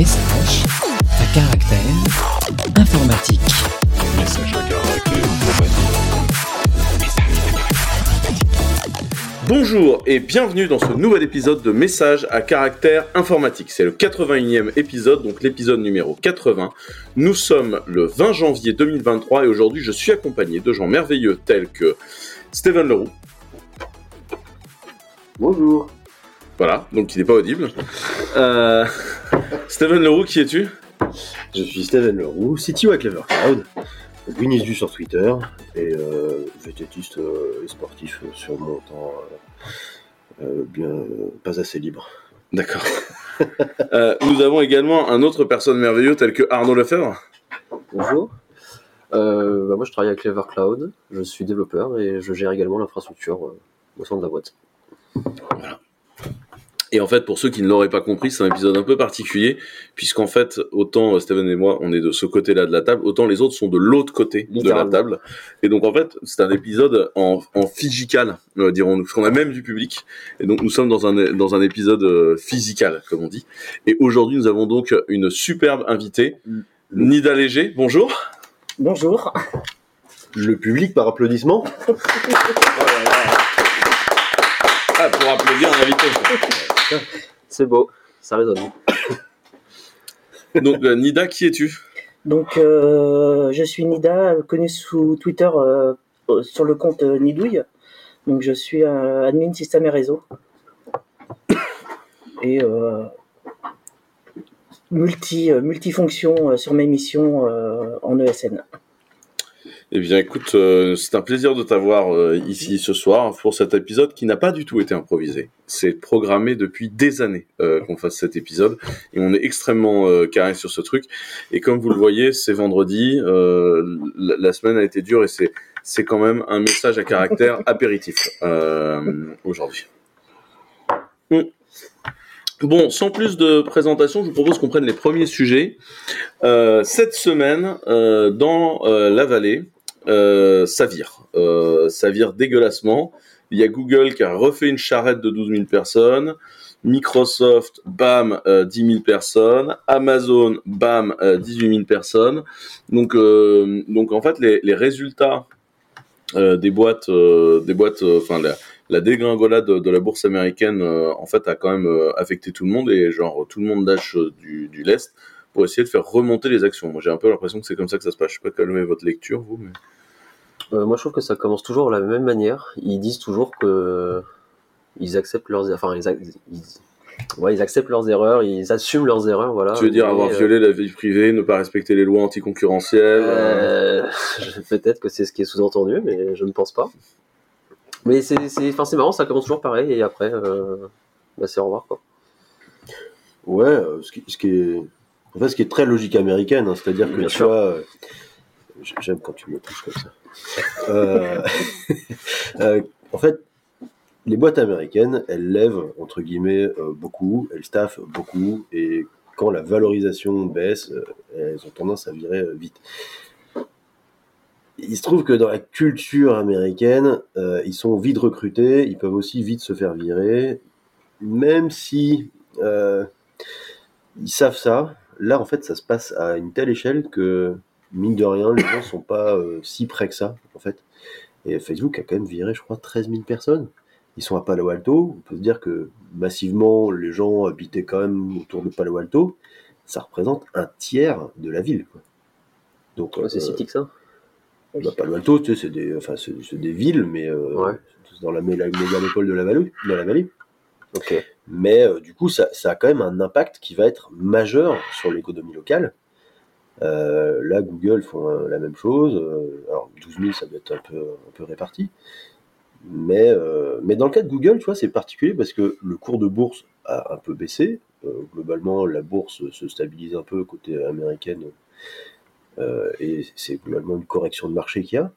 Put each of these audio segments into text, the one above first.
Message à caractère informatique. Message à caractère informatique. Bonjour et bienvenue dans ce nouvel épisode de Message à caractère informatique. C'est le 81e épisode, donc l'épisode numéro 80. Nous sommes le 20 janvier 2023 et aujourd'hui je suis accompagné de gens merveilleux tels que Steven Leroux. Bonjour. Voilà, donc il n'est pas audible. Euh, Steven Leroux, qui es-tu? Je suis Steven Leroux, CTO à Clever Cloud, Winnie Du sur Twitter et euh, vététiste euh, et sportif sur mon temps euh, euh, bien euh, pas assez libre. D'accord. Euh, nous avons également un autre personne merveilleux tel que Arnaud Lefebvre. Bonjour. Euh, bah, moi, je travaille avec Clever Cloud. Je suis développeur et je gère également l'infrastructure euh, au sein de la boîte. Et en fait, pour ceux qui ne l'auraient pas compris, c'est un épisode un peu particulier, puisqu'en fait, autant euh, Steven et moi, on est de ce côté-là de la table, autant les autres sont de l'autre côté de la table. Et donc, en fait, c'est un épisode en, en physical, euh, dirons-nous, parce qu'on a même du public. Et donc, nous sommes dans un, dans un épisode euh, physical, comme on dit. Et aujourd'hui, nous avons donc une superbe invitée, Nida Léger. Bonjour. Bonjour. Le public par applaudissement Ah, pour applaudir un invité. C'est beau, ça résonne. Donc, euh, Nida, qui es-tu? Donc, euh, je suis Nida, connue sous Twitter euh, sur le compte Nidouille. Donc, je suis euh, admin système et réseau. Et euh, multi, euh, multifonction euh, sur mes missions euh, en ESN. Eh bien, écoute, euh, c'est un plaisir de t'avoir euh, ici ce soir pour cet épisode qui n'a pas du tout été improvisé. C'est programmé depuis des années euh, qu'on fasse cet épisode et on est extrêmement carré sur ce truc. Et comme vous le voyez, c'est vendredi, la, la semaine a été dure et c'est c'est quand même un message à caractère apéritif aujourd'hui. Mm. Bon, sans plus de présentation, je vous propose qu'on prenne les premiers sujets. Euh, cette semaine, euh, dans euh, la vallée, ça vire. Euh, ça vire dégueulassement. Il y a Google qui a refait une charrette de 12 000 personnes. Microsoft, bam, euh, 10 000 personnes. Amazon, bam, euh, 18 000 personnes. Donc, euh, donc en fait, les, résultats euh, des boîtes, euh, des boîtes, euh, enfin la, la dégringolade de, la bourse américaine, euh, en fait, a quand même euh, affecté tout le monde et genre tout le monde lâche euh, du, du lest pour essayer de faire remonter les actions. Moi, j'ai un peu l'impression que c'est comme ça que ça se passe. Je sais pas quelle est votre lecture, vous, mais Euh, moi, je trouve que ça commence toujours de la même manière. Ils disent toujours que ils acceptent leurs, enfin, ils, ouais, ils acceptent leurs erreurs, ils assument leurs erreurs, voilà. tu veux dire avoir euh, violé la vie privée, ne pas respecter les lois anticoncurrentielles euh, Euh, Peut-être que c'est ce qui est sous-entendu, mais je ne pense pas. Mais c'est, c'est, enfin, c'est marrant, ça commence toujours pareil, et après, euh, bah, c'est au revoir, quoi. Ouais, ce qui, ce qui est en fait ce qui est très logique américaine, hein, c'est-à-dire que tu sûr. vois, euh, j'aime quand tu me touches comme ça. Euh, euh, en fait, les boîtes américaines, elles lèvent entre guillemets euh, beaucoup, elles staffent beaucoup, et quand la valorisation baisse, elles ont tendance à virer vite. Il se trouve que dans la culture américaine, ils sont vite recrutés, ils peuvent aussi vite se faire virer, même si ils savent ça. Là, en fait, ça se passe à une telle échelle que, mine de rien, les gens sont pas euh, si près que ça, en fait. Et Facebook a quand même viré, je crois, 13 000 personnes. Ils sont à Palo Alto. On peut se dire que massivement, les gens habitaient quand même autour de Palo Alto. Ça représente un tiers de la ville. quoi. Donc, Ouais, c'est euh, si petit que ça. bah, Palo Alto, tu sais, c'est des, enfin, c'est, c'est des villes, mais euh, Ouais. c'est dans la, mé- la mégalopole de la vallée. De la vallée. Ok. Mais euh, du coup, ça, a quand même un impact qui va être majeur sur l'économie locale. Euh, là, Google font euh, la même chose. Alors, 12 000, ça doit être un peu, réparti. Mais, mais dans le cas de Google, tu vois, c'est particulier parce que le cours de bourse a un peu baissé. Globalement, la bourse se stabilise un peu côté américaine. Et c'est globalement une correction de marché qu'il y a.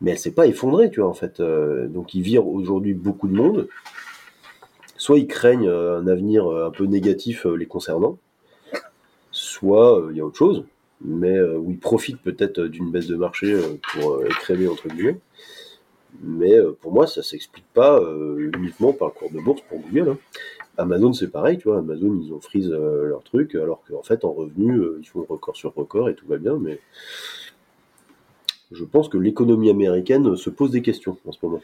Mais elle s'est pas effondrée, tu vois, en fait. Donc, ils virent aujourd'hui beaucoup de monde soit ils craignent euh, un avenir euh, un peu négatif euh, les concernant, soit il y a autre chose, mais où ils profitent peut-être d'une baisse de marché pour écrémer entre guillemets. Mais pour moi, ça s'explique pas uniquement par le cours de bourse pour Google. hein. Amazon, c'est pareil, tu vois. Amazon, ils ont freeze leur truc, alors qu'en fait, en revenu, ils font record sur record et tout va bien. Mais je pense que l'économie américaine se pose des questions en ce moment.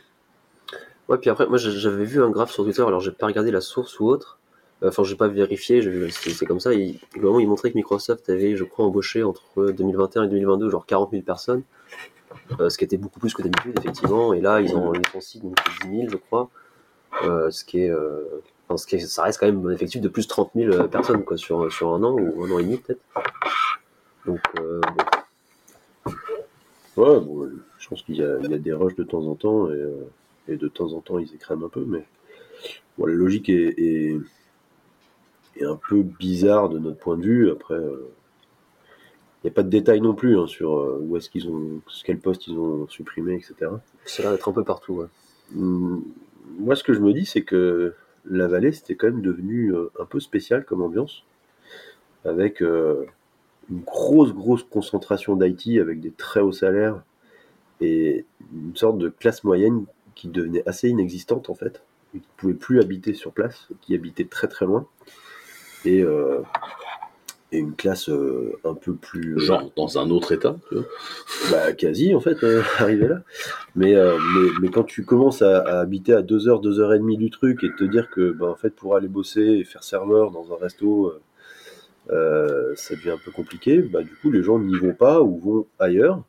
Ouais, puis après, moi j'a- j'avais vu un graphe sur Twitter, alors j'ai pas regardé la source ou autre. Enfin, j'ai pas vérifié, j'ai vu- c'est comme ça. Il, montrait que Microsoft avait, je crois, embauché entre 2021 et 2022 genre 40 000 personnes, euh, ce qui était beaucoup plus que d'habitude, effectivement. Et là, ils ont licencié donc 10 000, je crois, euh, ce qui est, euh, enfin, ce qui est, ça reste quand même un effectif de plus de 30 000 personnes quoi, sur, sur un an ou un an et demi peut-être. Donc, bon. Ouais, bon, je pense qu'il y, y a des rushs de temps en temps et, et de temps en temps ils écrèment un peu, mais bon, la logique est, est- est un peu bizarre de notre point de vue. Après, euh, il n'y a pas de détails non plus hein, sur euh, où est-ce qu'ils ont, quel poste ils ont supprimé, etc. ça a l'air d'être un peu partout. ouais. Hum, Moi, ce que je me dis, c'est que la vallée, c'était quand même devenu euh, un peu spécial comme ambiance, avec euh, une grosse, grosse concentration d'IT, avec des très hauts salaires, et une sorte de classe moyenne qui devenait assez inexistante, en fait, et qui ne pouvait plus habiter sur place, qui habitait très, très loin, et, euh, et une classe euh, un peu plus... euh, Genre dans un autre état, tu vois. bah, quasi, en fait, arrivé là. Mais, mais, mais quand tu commences à, à habiter à 2 heures, 2 heures et demie du truc et te dire que, bah, en fait, pour aller bosser et faire serveur dans un resto, ça devient un peu compliqué, bah, du coup, les gens n'y vont pas ou vont ailleurs.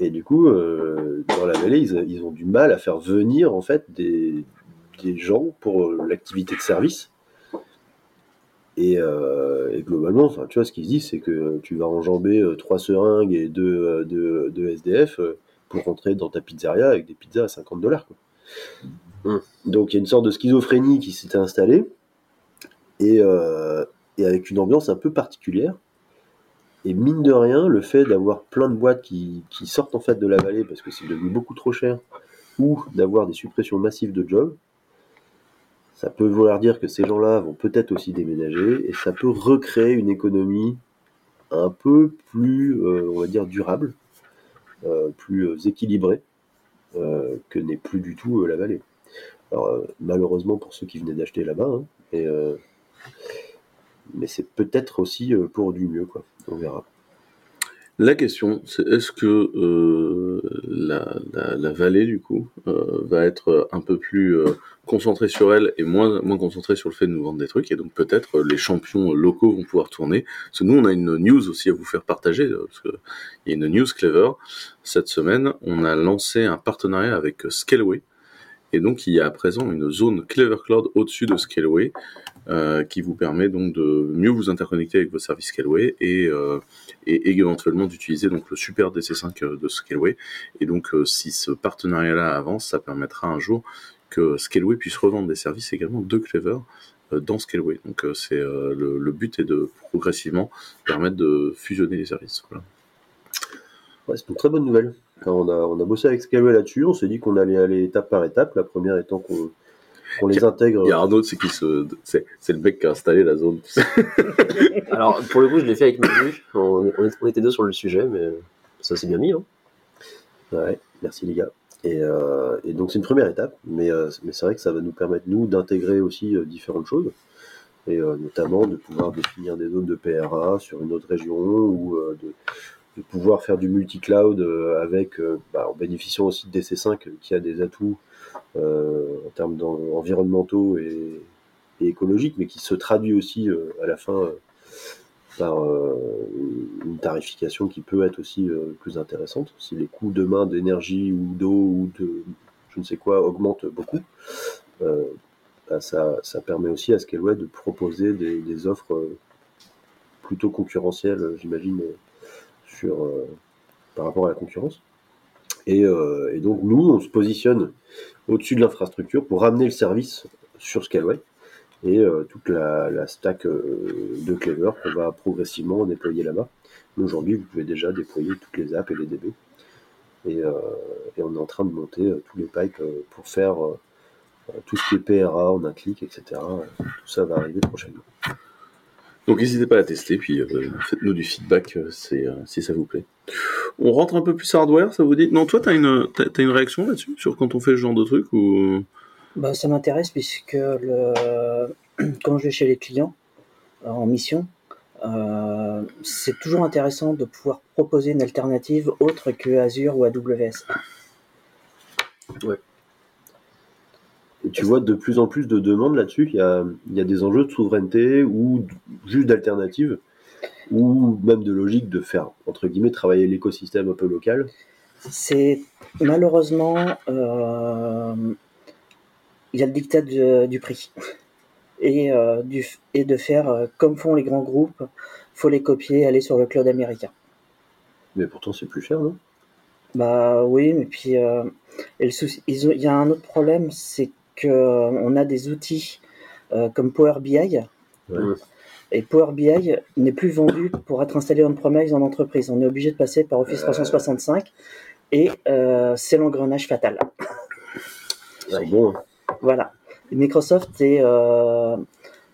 Et du coup, euh, dans la vallée, ils, ont du mal à faire venir, en fait, des, gens pour euh, l'activité de service. Et, euh, globalement, tu vois, ce qu'ils se disent, c'est que tu vas enjamber trois seringues et deux, SDF pour rentrer dans ta pizzeria avec des pizzas à 50 dollars. Mm. Donc il y a une sorte de schizophrénie qui s'était installée et avec une ambiance un peu particulière. Et mine de rien, le fait d'avoir plein de boîtes qui, sortent en fait de la vallée parce que c'est devenu beaucoup trop cher, ou d'avoir des suppressions massives de jobs, ça peut vouloir dire que ces gens-là vont peut-être aussi déménager et ça peut recréer une économie un peu plus, euh, on va dire, durable, euh, plus euh, équilibrée que n'est plus du tout la vallée. Alors, malheureusement pour ceux qui venaient d'acheter là-bas, hein, et, euh, mais c'est peut-être aussi euh, pour du mieux, quoi. On verra. La question, c'est est-ce que euh, la, la, vallée, du coup, euh, va être un peu plus concentrée sur elle et moins, moins concentrée sur le fait de nous vendre des trucs, et donc peut-être les champions locaux vont pouvoir tourner? Parce que nous, on a une news aussi à vous faire partager, parce qu'il y a une news clever. Cette semaine, on a lancé un partenariat avec Scaleway, et donc il y a à présent une zone Clever Cloud au-dessus de Scaleway, euh, qui vous permet donc de mieux vous interconnecter avec vos services Scaleway et, euh, éventuellement d'utiliser donc le super DC5 euh, de Scaleway. Et donc si ce partenariat-là avance, ça permettra un jour que Scaleway puisse revendre des services également de Clever dans Scaleway. Donc c'est le, but est de progressivement permettre de fusionner les services. Ouais, c'est une très bonne nouvelle. Quand on, a, on a bossé avec Scaleway là-dessus, on s'est dit qu'on allait aller étape par étape. La première étant qu'on qu'on les intègre. Il y a Arnaud, c'est qui se, c'est, c'est le mec qui a installé la zone. tu sais. Alors, pour le coup, je l'ai fait avec Manu. On, on était deux sur le sujet, mais ça s'est bien mis. Hein. Ouais, merci les gars. Et, euh, et donc c'est une première étape, mais, euh, mais c'est vrai que ça va nous permettre, nous, d'intégrer aussi euh, différentes choses, et euh, notamment de pouvoir définir des zones de PRA sur une autre région, ou euh, de, de pouvoir faire du multi-cloud euh, avec, euh, bah, en bénéficiant aussi de DC5 qui a des atouts euh, en termes environnementaux et, écologiques, mais qui se traduit aussi euh, à la fin euh, par euh, une tarification qui peut être aussi euh, plus intéressante. Si les coûts demain d'énergie ou d'eau ou de je ne sais quoi augmentent beaucoup, euh, bah, ça, ça permet aussi à Scaleway de proposer des, offres euh, plutôt concurrentielles, euh, j'imagine, euh, euh, par rapport à la concurrence. Et, euh, et donc nous, on se positionne au-dessus de l'infrastructure pour ramener le service sur Scaleway et euh, toute la, stack de Clever qu'on va progressivement déployer là-bas. Mais Aujourd'hui, vous pouvez déjà déployer toutes les apps et les DB. Et, on est en train de monter tous les pipes pour faire tout ce qui est PRA en un clic, etc. Tout ça va arriver prochainement. Donc n'hésitez pas à la tester, puis euh, faites-nous du feedback euh, euh, si ça vous plaît. On rentre un peu plus hardware, ça vous dit? Non, toi, t'as une, une réaction là-dessus? Sur quand on fait ce genre de truc ou... Bah, ça m'intéresse puisque le... quand je vais chez les clients en mission, c'est toujours intéressant de pouvoir proposer une alternative autre que Azure ou AWS. Et tu vois de plus en plus de demandes là-dessus. Il y a, il y a des enjeux de souveraineté ou juste d'alternatives ou même de logique de faire, entre guillemets, travailler l'écosystème un peu local. C'est malheureusement, euh, il y a le dictat du, du prix. Et, euh, du, et de faire euh, comme font les grands groupes, faut les copier, aller sur le cloud américain. Mais pourtant, c'est plus cher, non? Bah oui, mais puis euh, et le souci- ils ont- il y a un autre problème, c'est euh, on a des outils euh, comme Power BI. Ouais. Et Power BI n'est plus vendu pour être installé on-premise en entreprise. On est obligé de passer par Office 365 et euh, c'est l'engrenage fatal. Voilà. Et Microsoft est euh,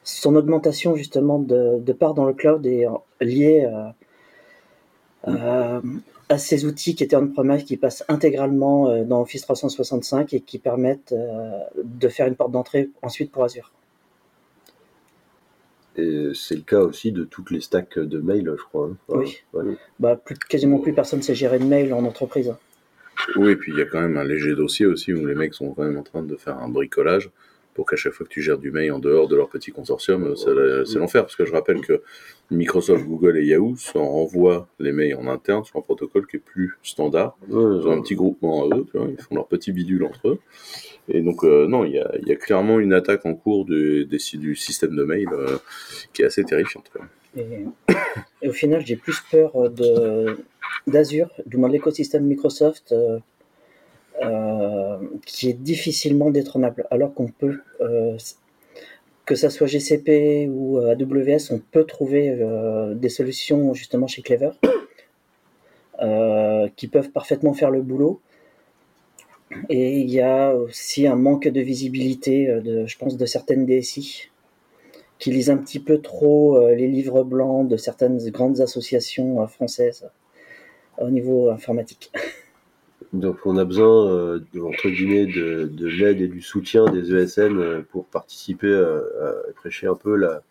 son augmentation justement de, de part dans le cloud est liée euh, euh, à ces outils qui étaient on-premise qui passent intégralement euh, dans Office 365 et qui permettent euh, de faire une porte d'entrée ensuite pour Azure. Et c'est le cas aussi de toutes les stacks de mail, je crois. hein. Oui. Ouais. Bah, plus, quasiment plus personne sait gérer de mail en entreprise. Oui, et puis il y a quand même un léger dossier aussi où les mecs sont quand même en train de faire un bricolage pour qu'à chaque fois que tu gères du mail en dehors de leur petit consortium, euh, c'est l'enfer. Parce que je rappelle que Microsoft, Google et Yahoo s'en renvoient les mails en interne sur un protocole qui est plus standard. Ils ont un petit groupement à eux, tu vois, ils font leur petit bidule entre eux. Et donc, euh, non, il y a, il y a clairement une attaque en cours du, des, du système de mail euh, qui est assez terrifiante. quoi. Et, et au final, j'ai plus peur de d'Azure, du moins de l'écosystème Microsoft, euh, euh, qui est difficilement détrônable, alors qu'on peut, euh, que ça soit GCP ou euh, AWS, on peut trouver euh, des solutions justement chez Clever qui peuvent parfaitement faire le boulot. Et il y a aussi un manque de visibilité, de, je pense, de certaines DSI qui lisent un petit peu trop les livres blancs de certaines grandes associations françaises au niveau informatique. Donc on a besoin, euh, de- entre guillemets, de, de l'aide et du soutien des ESN euh, pour participer euh, à prêcher un peu la,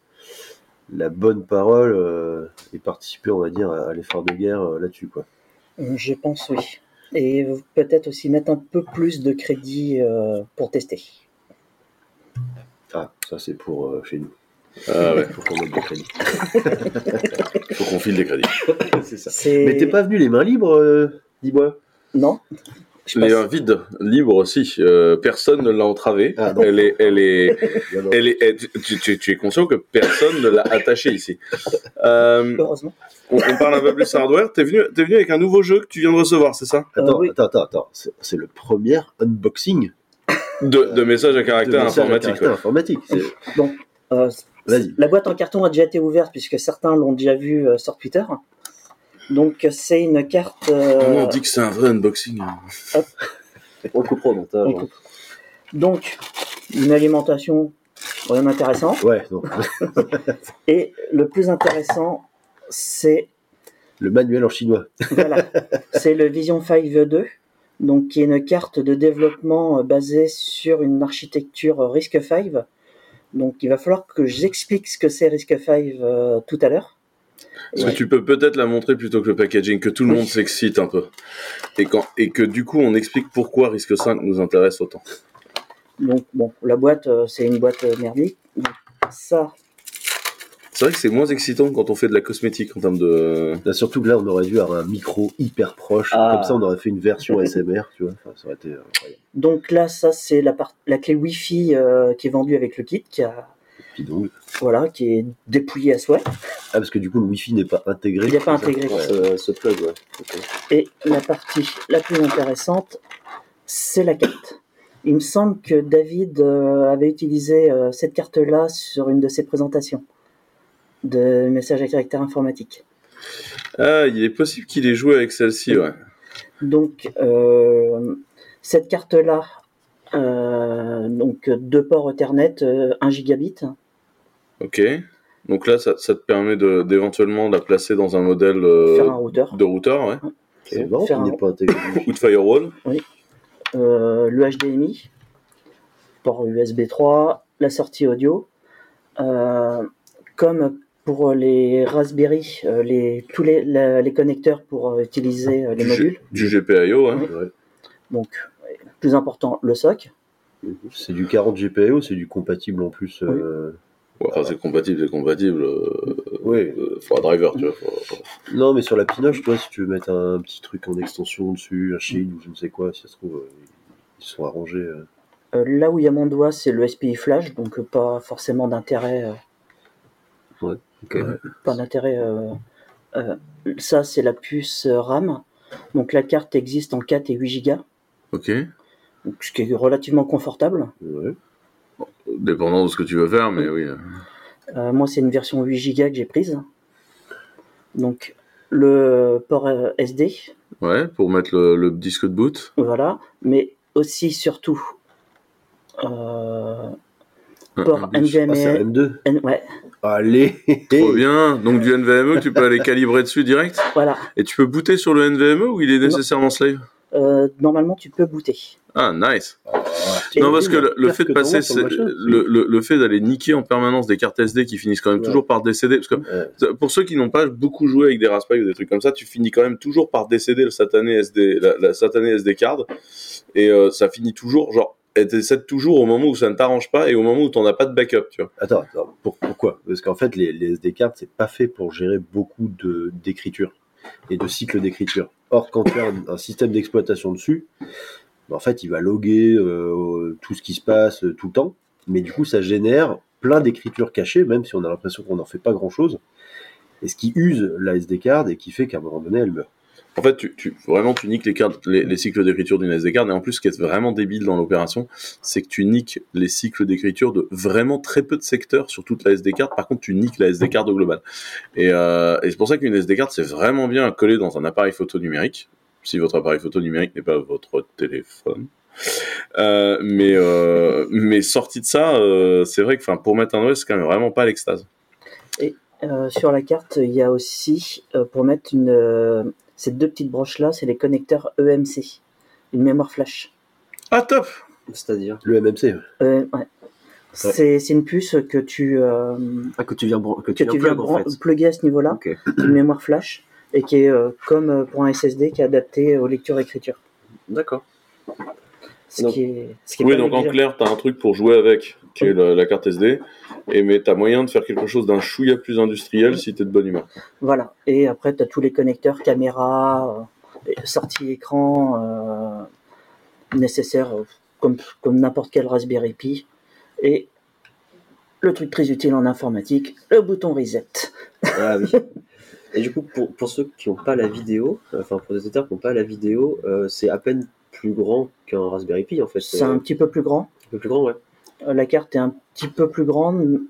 la bonne parole euh, et participer, on va dire, à, à l'effort de guerre euh, là-dessus. quoi. Je pense oui. Et peut-être aussi mettre un peu plus de crédit euh, pour tester. Ah, ça c'est pour euh, chez nous. Ah ouais, Faut qu'on mette des crédits. faut qu'on file des crédits. c'est ça. Mais t'es pas venu les mains libres, euh, dis-moi? Non passe. mains vides, libres aussi. Euh, personne ne l'a entravée. Ah, elle est, elle est, elle est, elle- tu, tu- tu es conscient que personne ne l'a attachée ici. Euh, Heureusement. on, on parle un peu plus hardware. T'es venu, t'es venu avec un nouveau jeu que tu viens de recevoir, c'est ça? Attends, Euh, oui. attends, attends, attends. C'est, le premier unboxing de, de messages à de caractère message à informatique. caractère ouais. informatique. Bon, euh, Vas-y. la boîte en carton a déjà été ouverte puisque certains l'ont déjà vu euh, sur Twitter. Donc c'est une carte. euh, Comment on dit que c'est un vrai unboxing hein On le coupera au montage. on hein. coupe. Donc une alimentation rien d'intéressant. Ouais, donc, Et le plus intéressant, c'est le manuel en chinois. voilà, c'est le Vision 5 2, donc qui est une carte de développement euh, basée sur une architecture euh, RISC-V. Donc il va falloir que j'explique ce que c'est RISC-V euh, tout à l'heure. Est-ce que tu peux peut-être la montrer plutôt que le packaging, que tout le Oui. monde s'excite un peu et, quand, et que du coup on explique pourquoi Risque 5 nous intéresse autant. Donc bon, la boîte, euh, c'est une boîte euh, merdique. Ça, C'est vrai que c'est moins excitant quand on fait de la cosmétique en termes de. Là, surtout que là, on aurait dû avoir un micro hyper proche. Ah. Comme ça, on aurait fait une version SMR, tu vois. Enfin, ça aurait été incroyable. donc là, ça c'est la, part- la clé Wi-Fi euh, qui est vendue avec le kit, qui a, Puis donc- voilà, qui est dépouillée à souhait. Ah, parce que du coup, le Wi-Fi n'est pas intégré. Il n'est pas intégré. Ce, ce plug, ouais. Et la partie la plus intéressante, c'est la carte. Il me semble que David euh, avait utilisé euh, cette carte-là sur une de ses présentations de messages à caractère informatique. Ah, il est possible qu'il ait joué avec celle-ci, ouais. Donc, euh, cette carte-là, euh, donc deux ports Ethernet, euh, 1 gigabit. Ok. Donc là, ça, ça te permet de- d'éventuellement la placer dans un modèle euh, faire un routeur. de routeur, ouais. C'est Faire un- n'est pas. Ou de firewall. Euh, le HDMI. port USB 3, la sortie audio. Euh, comme pour les Raspberry, euh, les, tous les, la- les connecteurs pour euh, utiliser euh, les Du, modules. du GPIO, hein. Ouais. Donc, plus important, le SOC. C'est du 40 GPIO, c'est du compatible en plus. euh, Ouais, Enfin, c'est compatible, c'est compatible. Euh, Oui. euh, faut un driver, tu vois. faut- faut- Non, mais sur la pinoche, toi, si tu veux mettre un petit truc en extension dessus, un shield ou je ne sais quoi, si ça se trouve, euh, ils sont arrangés. euh. Euh, là où il y a mon doigt, c'est le SPI Flash, donc euh, pas forcément d'intérêt. euh, Ok. pas d'intérêt. euh, euh, ça, c'est la puce RAM. Donc la carte existe en 4 et 8 Go, Ok. donc, ce qui est relativement confortable. Ouais. Dépendant de ce que tu veux faire, mais oui. Euh, moi, c'est une version 8 Go que j'ai prise. Donc le port euh, SD, Ouais, pour mettre le, le disque de boot. voilà, mais aussi surtout euh, port un. Ah, un NVMe. M2. N- ouais, Allez Trop bien. Donc du NVMe, tu peux aller calibrer dessus direct. voilà. Et tu peux booter sur le NVMe ou il est nécessairement slave? Euh, normalement, tu peux booter. Ah, nice. Et non, parce que le, fait de passer, le le, le, le fait d'aller niquer en permanence des cartes SD qui finissent quand même Ouais. toujours par décéder, parce que Ouais. pour ceux qui n'ont pas beaucoup joué avec des Raspberry ou des trucs comme ça, tu finis quand même toujours par décéder le satané SD, la, la satanée SD card, et euh, ça finit toujours, genre, elle décède toujours au moment où ça ne t'arrange pas et au moment où t'en as pas de backup, tu vois. Attends, attends, pour- pourquoi? Parce qu'en fait, les, les SD cards, c'est pas fait pour gérer beaucoup de d'écriture et de cycles d'écriture. Or, quand tu as un, un système d'exploitation dessus, en fait, il va loguer euh, tout ce qui se passe euh, tout le temps, mais du coup, ça génère plein d'écritures cachées, même si on a l'impression qu'on n'en fait pas grand-chose, et ce qui use la SD card et qui fait qu'à un moment donné, elle meurt. En fait, vraiment, tu niques les, cartes, les, les cycles d'écriture d'une SD card. Et en plus, ce qui est vraiment débile dans l'opération, c'est que tu niques les cycles d'écriture de vraiment très peu de secteurs sur toute la SD card. Par contre, tu niques la SD card au global. Et, euh, et c'est pour ça qu'une SD card, c'est vraiment bien à coller dans un appareil photo numérique. Si votre appareil photo numérique n'est pas votre téléphone. Euh, mais, euh, mais sorti de ça, euh, c'est vrai que enfin, pour mettre un OS, c'est quand même vraiment pas l'extase. Euh, sur la carte, il y a aussi, euh, pour mettre une, euh, ces deux petites broches-là, c'est les connecteurs EMC, une mémoire flash. Ah, top C'est-à-dire? Le MMC, Euh, ouais. C'est c'est une puce que tu, euh, ah, que tu viens, que que tu tu viens en fait. plugger à ce niveau-là, une mémoire flash, et qui est euh, comme euh, pour un SSD qui est adapté aux lectures-écritures. D'accord. Ce Donc- qui est, ce qui est Oui, donc en clair, t'as un truc pour jouer avec, qui est la, la carte SD, et mais t'as moyen de faire quelque chose d'un chouïa plus industriel si t'es de bonne humeur. Voilà. Et après, tu as tous les connecteurs caméra, euh, sortie écran euh, nécessaires euh, comme, comme n'importe quel Raspberry Pi. Et le truc très utile en informatique, le bouton reset. Ah oui. Et du coup, pour, pour ceux qui n'ont pas la vidéo, euh, enfin pour des auteurs qui n'ont pas la vidéo, euh, c'est à peine plus grand qu'un Raspberry Pi en fait. C'est un petit peu plus grand. un peu plus grand, ouais. Euh, La carte est un petit peu plus grande.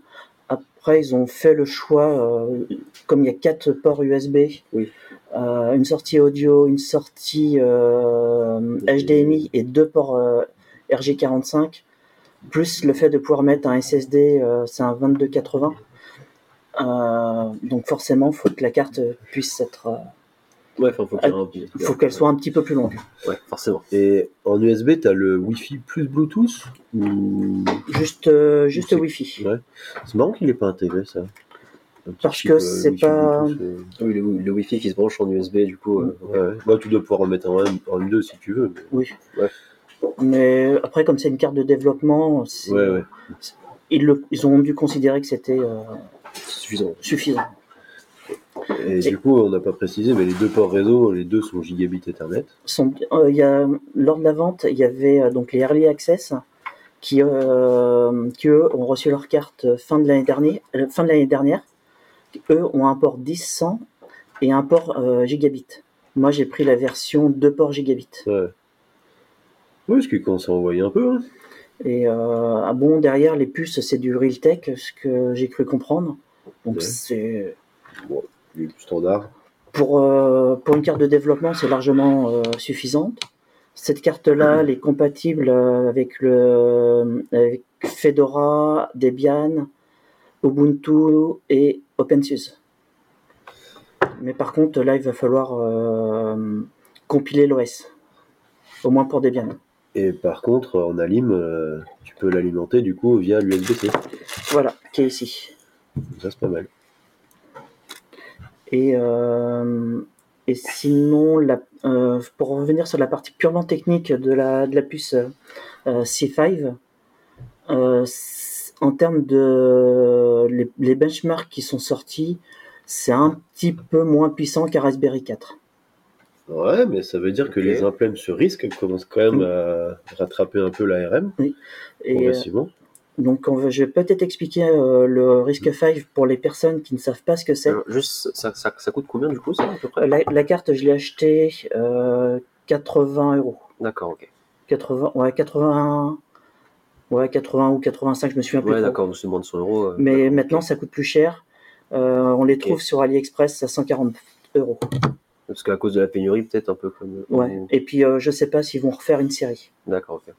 Après, ils ont fait le choix, euh, comme il y a quatre ports USB, Oui. euh, une sortie audio, une sortie HDMI et deux ports euh, RG45, plus le fait de pouvoir mettre un SSD, c'est un 2280. Euh, donc forcément, faut que la carte puisse être, euh, Ouais, faut qu'elle soit un petit peu plus longue. Ouais, forcément. Et en USB, tu as le Wi-Fi plus Bluetooth ou... Juste, euh, juste C'est- Wi-Fi. Ouais. C'est marrant qu'il n'ait pas intégré ça. Parce que euh, c'est pas- euh, Oui, le, le Wi-Fi qui se branche en USB, du coup. euh, Ouais, ouais. Bah, tu dois pouvoir en mettre en, M- en M2 si tu veux. mais- Oui. Ouais. Mais après, comme c'est une carte de développement, c'est- Ouais, ouais. Ils, le- ils ont dû considérer que c'était euh, suffisant. suffisant. Et, Et- du coup, on n'a pas précisé, mais les deux ports réseau, les deux sont gigabit Ethernet. Sont- euh, il y a, lors de la vente, il y avait euh, donc les Early Access qui, euh, qui eux, ont reçu leur carte fin de l'année dernière, fin de l'année dernière. qui, Eux ont un port 10-100 et un port euh, gigabit. Moi, j'ai pris la version 2 ports gigabit. Ouais. Oui, ce qui commence à envoyer un peu. Hein. Et euh, ah bon, derrière, les puces, c'est du Realtek, ce que j'ai cru comprendre. Donc, Ouais. c'est Du standard. Pour, euh, pour une carte de développement, c'est largement euh, suffisante. Cette carte-là, elle est compatible avec, le, avec Fedora, Debian, Ubuntu et OpenSUSE. Mais par contre, là, il va falloir euh, compiler l'OS. Au moins pour Debian. Et par contre, en alim, euh, tu peux l'alimenter du coup via l'USB-C. Voilà, qui est ici. Ça, c'est pas mal. Et, euh, et sinon, la, euh, pour revenir sur la partie purement technique de la, de la puce euh, C5, euh, c- en termes de les, les benchmarks qui sont sortis, c'est un petit peu moins puissant qu'un Raspberry 4. Ouais, mais ça veut dire que les implèmes se risquent commencent quand même à rattraper un peu l'ARM Et euh, progressivement. donc, on je vais peut-être expliquer euh, le Risc 5 pour les personnes qui ne savent pas ce que c'est. Juste, ça, ça, ça coûte combien du coup, ça, à peu près? La, la carte, je l'ai achetée euh, 80 euros. D'accord, ok. 80, ouais, 80, ouais, 80 ou 85, je me souviens plus. Ouais, d'accord, c'est moins de 100 euros. euh, Mais maintenant, ça coûte plus cher. Euh, on les trouve sur AliExpress à 140 euros. Parce qu'à cause de la pénurie, peut-être un peu comme. Ouais. Et puis, euh, je sais pas s'ils vont refaire une série. D'accord, ok.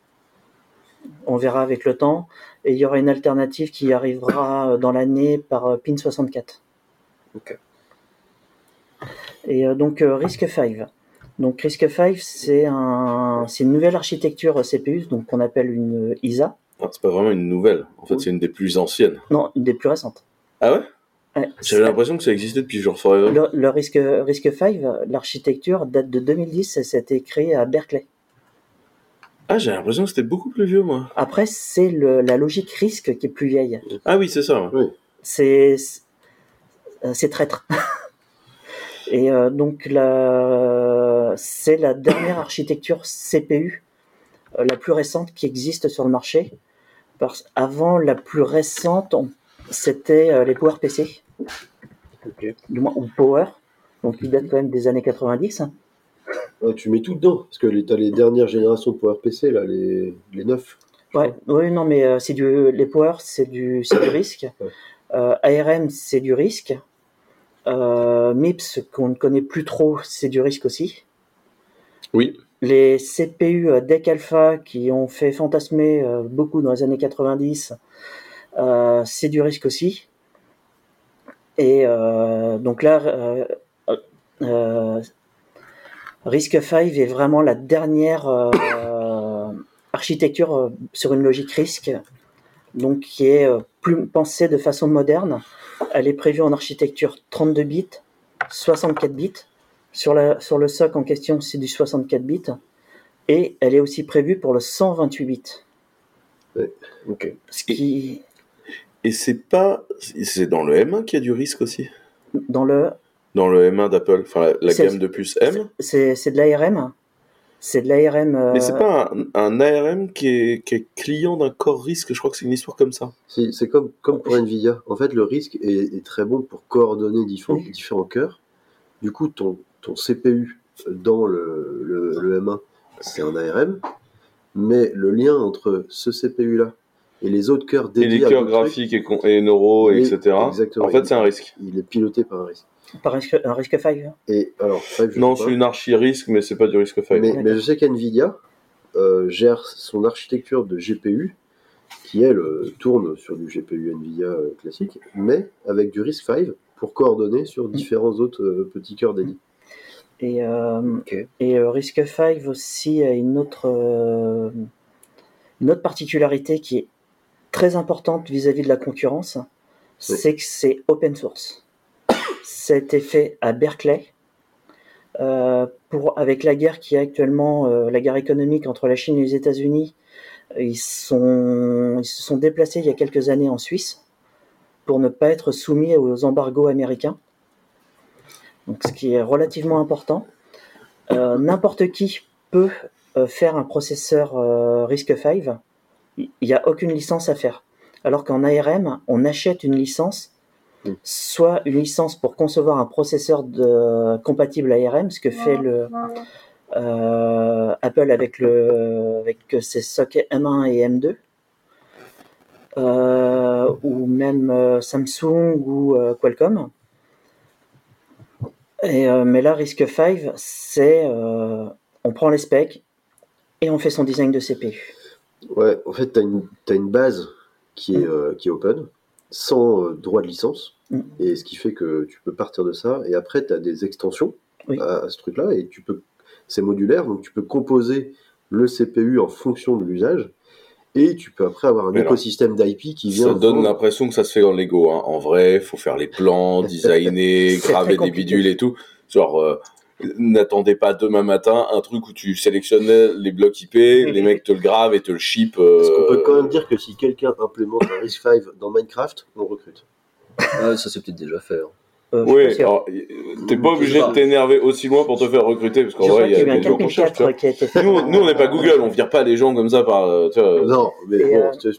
On verra avec le temps. Et il y aura une alternative qui arrivera euh, dans l'année par euh, Pin 64. Ok. Et euh, donc, euh, Risc 5. Donc, Risc 5, c'est un, c'est une nouvelle architecture CPU, donc qu'on appelle une ISA. C'est pas vraiment une nouvelle. En fait, Oui. c'est une des plus anciennes. Non, une des plus récentes. Ah ouais? Ouais. J'avais l'impression que ça existait depuis genre Forever. Le, le risque, risque 5, l'architecture date de 2010 et c'était créé à Berkeley. Ah, j'ai l'impression que c'était beaucoup plus vieux, moi. Après, c'est le- la logique risque qui est plus vieille. Ah oui, c'est ça. ouais. C'est euh, c'est traître. et euh, donc, la- c'est la dernière architecture CPU euh, la plus récente qui existe sur le marché. Parce, avant, la plus récente, on- c'était euh, les PowerPC. Ok. Du moins, ou Power. Donc, qui date quand même des années 90. Ah, tu mets tout dedans, parce que les- t'as les dernières générations de PowerPC, là, les, les neufs. Ouais, oui, non, mais euh, c'est du, les Power, c'est du, c'est du risque. Ouais. Euh, ARM, c'est du risque. Euh, MIPS, qu'on ne connaît plus trop, c'est du risque aussi. Oui. Les CPU euh, DEC Alpha, qui ont fait fantasmer euh, beaucoup dans les années 90, euh, c'est du risque aussi. Et euh, donc là, euh, euh, Risc 5 est vraiment la dernière euh, architecture euh, sur une logique risque, donc qui est euh, plus pensée de façon moderne. Elle est prévue en architecture 32 bits, 64 bits. Sur, la, sur le SOC en question, c'est du 64 bits. Et elle est aussi prévue pour le 128 bits. Ok. Ce qui, Et c'est pas. C'est dans le M1 qu'il y a du risque aussi? Dans le, Dans le M1 d'Apple, enfin la, gamme de puces M. c'est c'est de l'ARM. C'est de l'ARM. euh, Mais c'est pas un, un ARM qui est, qui est client d'un corps risque, je crois que c'est une histoire comme ça. C'est c'est comme, comme pour Nvidia. En fait, le risque est, est très bon pour coordonner différents, Oui. différents cœurs. Du coup, ton, ton CPU dans le, le, le M1, c'est un ARM. Mais le lien entre ce CPU-là et les autres cœurs Et les dédiés à cœurs graphiques et, et neuro, Oui, etc. exactement. En fait, c'est un risque. Il est piloté par un risque. par risque, un risque 5. Et alors, je Non, c'est une archi-risque, mais c'est pas du risque file. Mais, je sais qu'NVIDIA euh, gère son architecture de GPU, qui elle euh, tourne sur du GPU NVIDIA euh, classique, mais avec du RISC-V pour coordonner sur différents autres euh, petits cœurs dédiés. Et, euh, Ok. et euh, Risk 5 aussi a une autre, euh, une autre particularité qui est très importante vis-à-vis de la concurrence, c'est que c'est open source. Ça a été fait à Berkeley. Euh, pour, avec la guerre qui est actuellement, euh, la guerre économique entre la Chine et les États-Unis, ils, sont, ils se sont déplacés il y a quelques années en Suisse pour ne pas être soumis aux embargos américains. Donc, ce qui est relativement important. Euh, N'importe qui peut faire un processeur RISC-V. Il n'y a aucune licence à faire. Alors qu'en ARM, on achète une licence, Mm. soit une licence pour concevoir un processeur de, compatible ARM, ce que fait le, euh, Apple avec, le, avec ses sockets M1 et M2, euh, ou même euh, Samsung ou euh, Qualcomm. Et, euh, mais là, RISC-V, c'est euh, on prend les specs et on fait son design de CPU. Ouais, en fait, tu as une, t'as une base qui est, euh, qui est open, sans euh, droit de licence, Mm. et ce qui fait que tu peux partir de ça, et après, tu as des extensions Oui. à, à ce truc-là, et tu peux, c'est modulaire, donc tu peux composer le CPU en fonction de l'usage. Et tu peux après avoir un Mais écosystème d'IP qui vient. Ça donne l'impression que ça se fait dans Lego. Hein. En vrai, faut faire les plans, designer, graver des bidules et tout. Genre, euh, n'attendez pas demain matin un truc où tu sélectionnais les blocs IP, les mecs te le gravent et te le ship. euh, Parce qu'on peut quand même dire que si quelqu'un implémente un RISC-V dans Minecraft, on recrute? Ah, ça c'est peut-être déjà fait. hein. Euh, Oui, alors, t'es pas obligé de t'énerver aussi loin pour te faire recruter, parce qu'en vrai, il y a des gens qu'on cherche. tu vois. 4004 qui a été fait. Nous, on- nous, on n'est pas Google, on vire pas les gens comme ça par. euh, tu vois, Non, mais Et, bon, euh, c'est un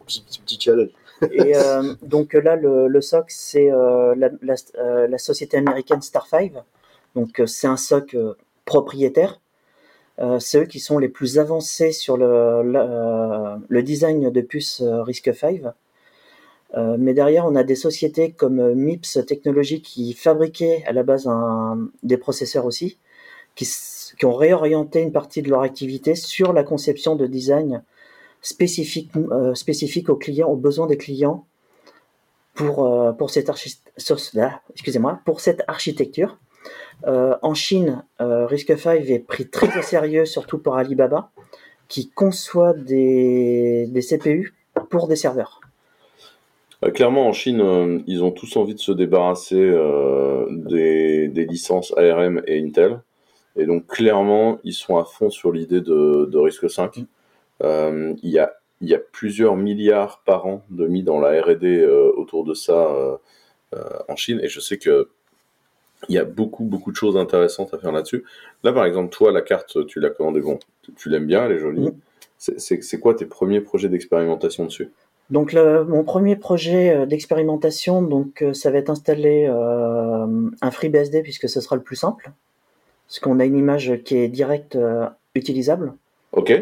petit, challenge. Et euh, donc là, le, le SOC, c'est euh, la, la- euh, la société américaine Star5. Donc euh, c'est un SOC euh, propriétaire. Euh, c'est eux qui sont les plus avancés sur le, design de puces RISC-V. Mais derrière, on a des sociétés comme MIPS Technologies qui fabriquaient à la base des processeurs aussi, qui, ont réorienté une partie de leur activité sur la conception de design spécifique, aux clients, aux besoins des clients pour, pour cette architecture. Euh, en Chine, euh, RISC-V est pris très au sérieux, surtout par Alibaba, qui conçoit des, des CPU pour des serveurs. Euh, clairement, en Chine, euh, ils ont tous envie de se débarrasser euh, des, des licences ARM et Intel. Et donc, clairement, ils sont à fond sur l'idée de, de risque 5. Euh, il, y a, y a plusieurs milliards par an de mis dans la R&D autour de ça en Chine. Et je sais que il y a beaucoup, beaucoup de choses intéressantes à faire là-dessus. Là, par exemple, toi, la carte, tu l'as commandée. Bon, tu, tu l'aimes bien, elle est jolie. C'est- quoi tes premiers projets d'expérimentation dessus? Donc le- mon premier projet euh, d'expérimentation, donc euh, ça va être installer euh, un FreeBSD puisque ce sera le plus simple, parce qu'on a une image qui est directe euh, utilisable. Ok.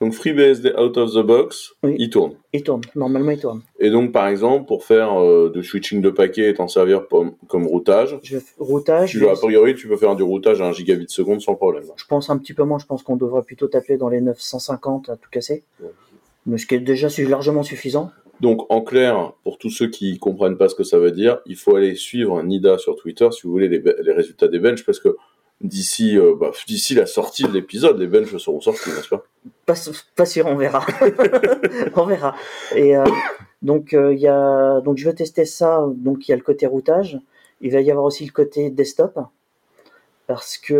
Donc FreeBSD out of the box, Oui. il tourne. Il tourne, normalement il tourne. Et donc par exemple pour faire euh, du switching de paquets et t'en servir comme, comme routage, Je routage, tu, a priori tu peux faire du routage à 1 gigabit seconde sans problème. je pense un petit peu moins, je pense qu'on devrait plutôt taper dans les 950 à tout casser. Mais ce qui est déjà largement suffisant. Donc en clair, pour tous ceux qui comprennent pas ce que ça veut dire, il faut aller suivre Nida sur Twitter si vous voulez les résultats des benches parce que d'ici euh, bah, d'ici la sortie de l'épisode, les benches seront sortis, n'est-ce pas? Pas, sûr, on verra. on verra. Et euh, donc, euh, il y a, donc, je vais tester ça. Donc, il y a le côté routage. Il va y avoir aussi le côté desktop. Parce que,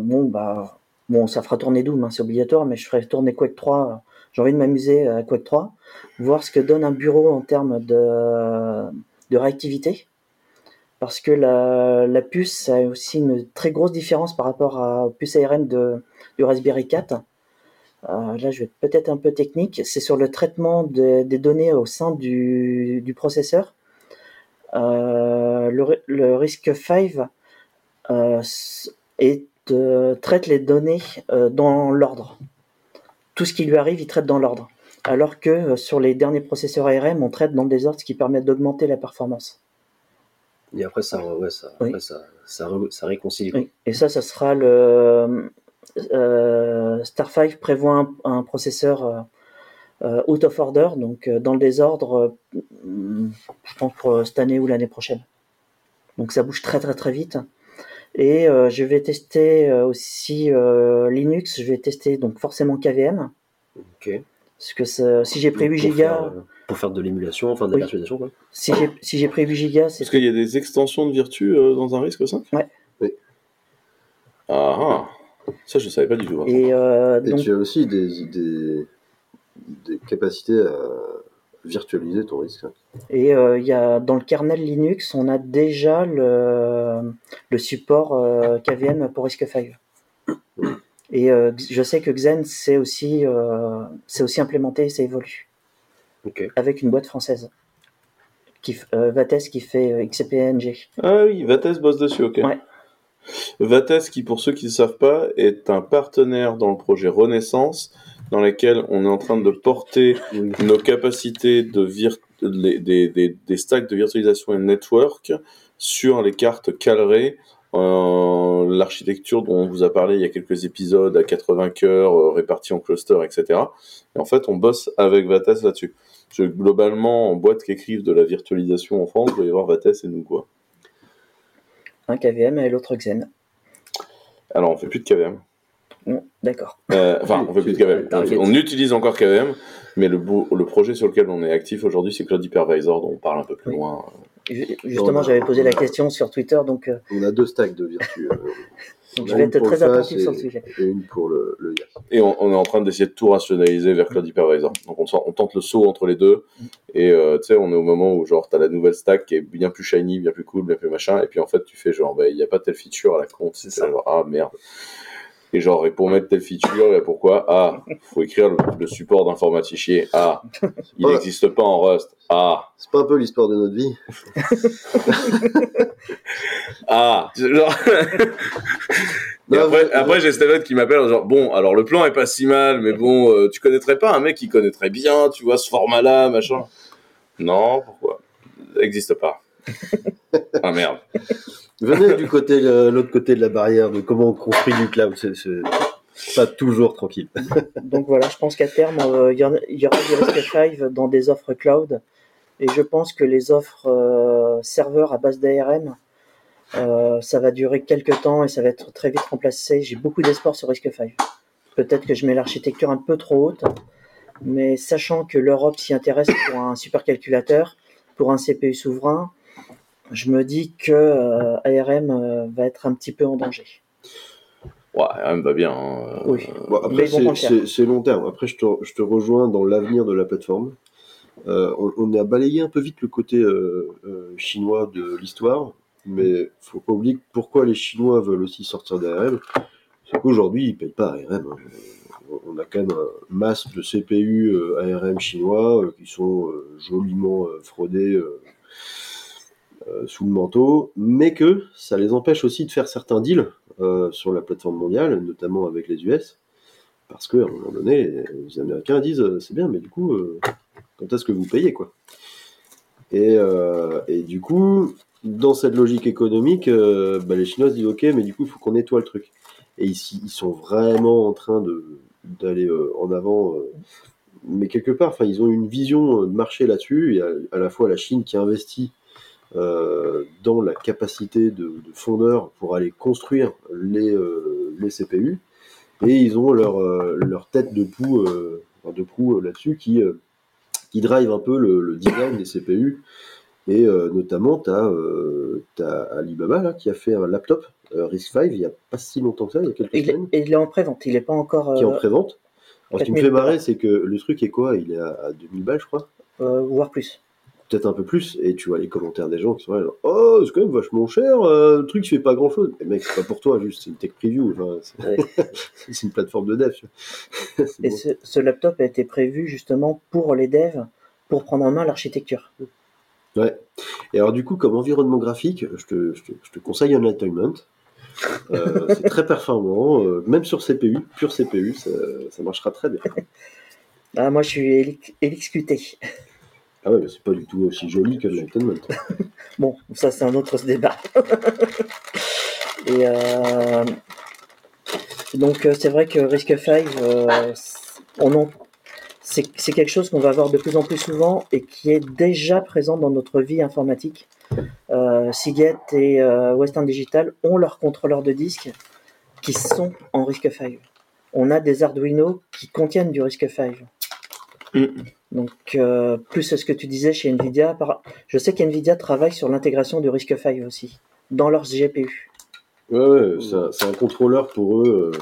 bon, bah, bon, ça fera tourner Doom, hein, c'est obligatoire, mais je ferai tourner Quake 3. J'ai envie de m'amuser à Quake 3, voir ce que donne un bureau en termes de, de réactivité. Parce que la, puce a aussi une très grosse différence par rapport à la puce ARM de, du Raspberry 4. Euh, là, je vais être peut-être un peu technique. C'est sur le traitement de- des données au sein du, du processeur. Euh, le, le RISC-V euh, s- est, euh, traite les données euh, dans l'ordre. Tout ce qui lui arrive, il traite dans l'ordre. Alors que euh, sur les derniers processeurs ARM, on traite dans le désordre, ce qui permet d'augmenter la performance. Et après, ça, ouais, ça, Oui. après, ça, ça, re- ça réconcilie. Oui. Et ça, ça sera le. Euh, Star 5 prévoit un, un processeur euh, euh, out of order, donc dans le désordre, je pense pour cette année ou l'année prochaine. Donc ça bouge très très très vite. Et euh, je vais tester aussi Linux, je vais tester donc forcément KVM, Ok. Parce que ça- si j'ai pris 8 Pour gigas, faire, pour faire de l'émulation, enfin de la Oui. virtualisation, quoi. si j'ai si j'ai pris 8 gigas, c'est Parce qu'il y a des extensions de Virtu euh, dans un risque 5 Ouais. Oui. Ah, ah. ça je savais pas du tout. hein. et euh, Et donc tu as aussi des, des, des capacités à virtualiser ton risque. Et euh, il y a, dans le kernel Linux, on a déjà le, le support euh, KVM pour RISC-V. Et euh, je sais que Xen, c'est aussi, euh, c'est aussi implémenté et ça évolue. Ok. Avec une boîte française. Qui, euh, Vates qui fait euh, XCPNG. Ah oui, Vates bosse dessus, ok. Ouais. Vates, qui pour ceux qui ne savent pas, est un partenaire dans le projet Renaissance, dans lequel on est en train de porter nos capacités de vir- des, des- des stacks de virtualisation et de network sur les cartes Calray, l'architecture dont on vous a parlé il y a quelques épisodes à 80 cœurs euh, répartis en clusters, etc. Et en fait, on bosse avec Vates là-dessus. Globalement, en boîte qui écrivent de la virtualisation en France, doit y avoir Vates et nous, quoi. Un KVM et l'autre Xen. Alors, on fait plus de KVM. Bon, D'accord. Euh, enfin, on fait plus de KVM. On, on utilise encore KVM, mais le, le projet sur lequel on est actif aujourd'hui, c'est Cloud Hypervisor, dont on parle un peu plus Oui. loin. Ju- Justement, j'avais posé la question sur Twitter, donc, euh, On a deux stacks de Virtu. euh, donc on je vais être très attentif sur le et- sujet. Et une pour le, le IaaS. Et on, on est en train d'essayer de tout rationaliser vers Cloud Hypervisor. Donc on, sort- on tente le saut entre les deux. Et euh, tu sais, on est au moment où genre t'as la nouvelle stack qui est bien plus shiny, bien plus cool, bien plus machin. Et puis en fait, tu fais genre, bah, il n'y a pas telle feature à la con. C'est ça. Genre, ah merde. Et genre, et pour mettre telle feature, et pourquoi? Ah, faut écrire le, le support d'un format fichier. Ah, il n'existe pas en Rust. Ah, C'est pas un peu l'histoire de notre vie. Ah, genre. Et après, après j'ai Steven qui m'appelle genre bon alors le plan est pas si mal mais bon euh, tu connaîtrais pas un mec qui connaîtrait bien tu vois ce format là machin. Non pourquoi? Ça n'existe pas. Ah merde Venez du côté, de- l'autre côté de la barrière de comment on construit du cloud. C'est pas toujours tranquille. Donc voilà, je pense qu'à terme, euh, il y, y aura du RISC-V dans des offres cloud. Et je pense que les offres euh, serveurs à base d'ARM, euh, ça va durer quelques temps et ça va être très vite remplacé. J'ai beaucoup d'espoir sur RISC-V. Peut-être que je mets l'architecture un peu trop haute, mais sachant que l'Europe s'y intéresse pour un supercalculateur, pour un CPU souverain, je me dis que euh, ARM euh, va être un petit peu en danger. ouais même va bien hein. Euh, Oui. Bon, Mais après, c'est- long terme. Après, je te, je te rejoins dans l'avenir de la plateforme. Euh, on, on a balayé un peu vite le côté euh, euh, chinois de l'histoire, mais faut pas oublier pourquoi les Chinois veulent aussi sortir d'ARM. C'est qu'aujourd'hui, ils payent pas ARM. hein. On a quand même un masse de CPU euh, ARM chinois euh, qui sont euh, joliment euh, fraudés euh, euh, sous le manteau, mais que ça les empêche aussi de faire certains deals euh, sur la plateforme mondiale, notamment avec les US, parce qu'à un moment donné, les, Américains disent euh, c'est bien, mais du coup, euh, quand est-ce que vous payez quoi? Et, euh, du coup, dans cette logique économique, euh, bah, les Chinois se disent ok, mais du coup, il faut qu'on nettoie le truc. Et ici, ils sont vraiment en train d'aller euh, en avant. euh, mais quelque part, ils ont une vision euh, de marché là-dessus. Il y a à la fois la Chine qui investit euh, dans la capacité de, de fondeurs pour aller construire les, euh, les CPU. Et ils ont leur, euh, leur tête de proue, euh, de proue euh, là-dessus qui, euh, qui drive un peu le, le design des CPU. Et euh, notamment, tu as, Alibaba là, qui a fait un laptop euh, RISC-V il n'y a pas si longtemps que ça, il y a quelques il, est- semaines, et il est en prévente, il n'est pas encore. qui est en euh, pré-vente. Alors, ce qui me 4000 fait marrer, c'est que le truc est quoi? Il est à, à 2000 balles, je crois euh, voire plus. Peut-être un peu plus, et tu vois les commentaires des gens qui sont là, genre, oh, c'est quand même vachement cher, euh, le truc fait pas grand chose. Mais mec, c'est pas pour toi, juste, c'est une tech preview, enfin, c'est Ouais. une plateforme de dev. Et bon. ce, ce laptop a été prévu justement pour les devs, pour prendre en main l'architecture. Ouais. Et alors, du coup, comme environnement graphique, je te, je te, je te conseille Enlightenment. Euh, c'est très performant, euh, même sur CPU, pur CPU, ça, ça marchera très bien. Ah, moi, je suis LX LXQT. Ah ouais, mais c'est pas du tout aussi joli que Enlightenment. Bon, ça, c'est un autre débat. Et euh, donc, euh, c'est vrai que RISC-V, euh, on en- c'est c'est quelque chose qu'on va voir de plus en plus souvent et qui est déjà présent dans notre vie informatique. Euh, Seagate et euh, Western Digital ont leurs contrôleurs de disque qui sont en RISC-V. On a des Arduino qui contiennent du RISC-V. Mm. Donc, euh, plus ce que tu disais chez Nvidia, par- je sais qu'Nvidia travaille sur l'intégration du RISC-V aussi, dans leurs GPU. Ouais, ouais, c'est un, c'est contrôleur pour eux. euh,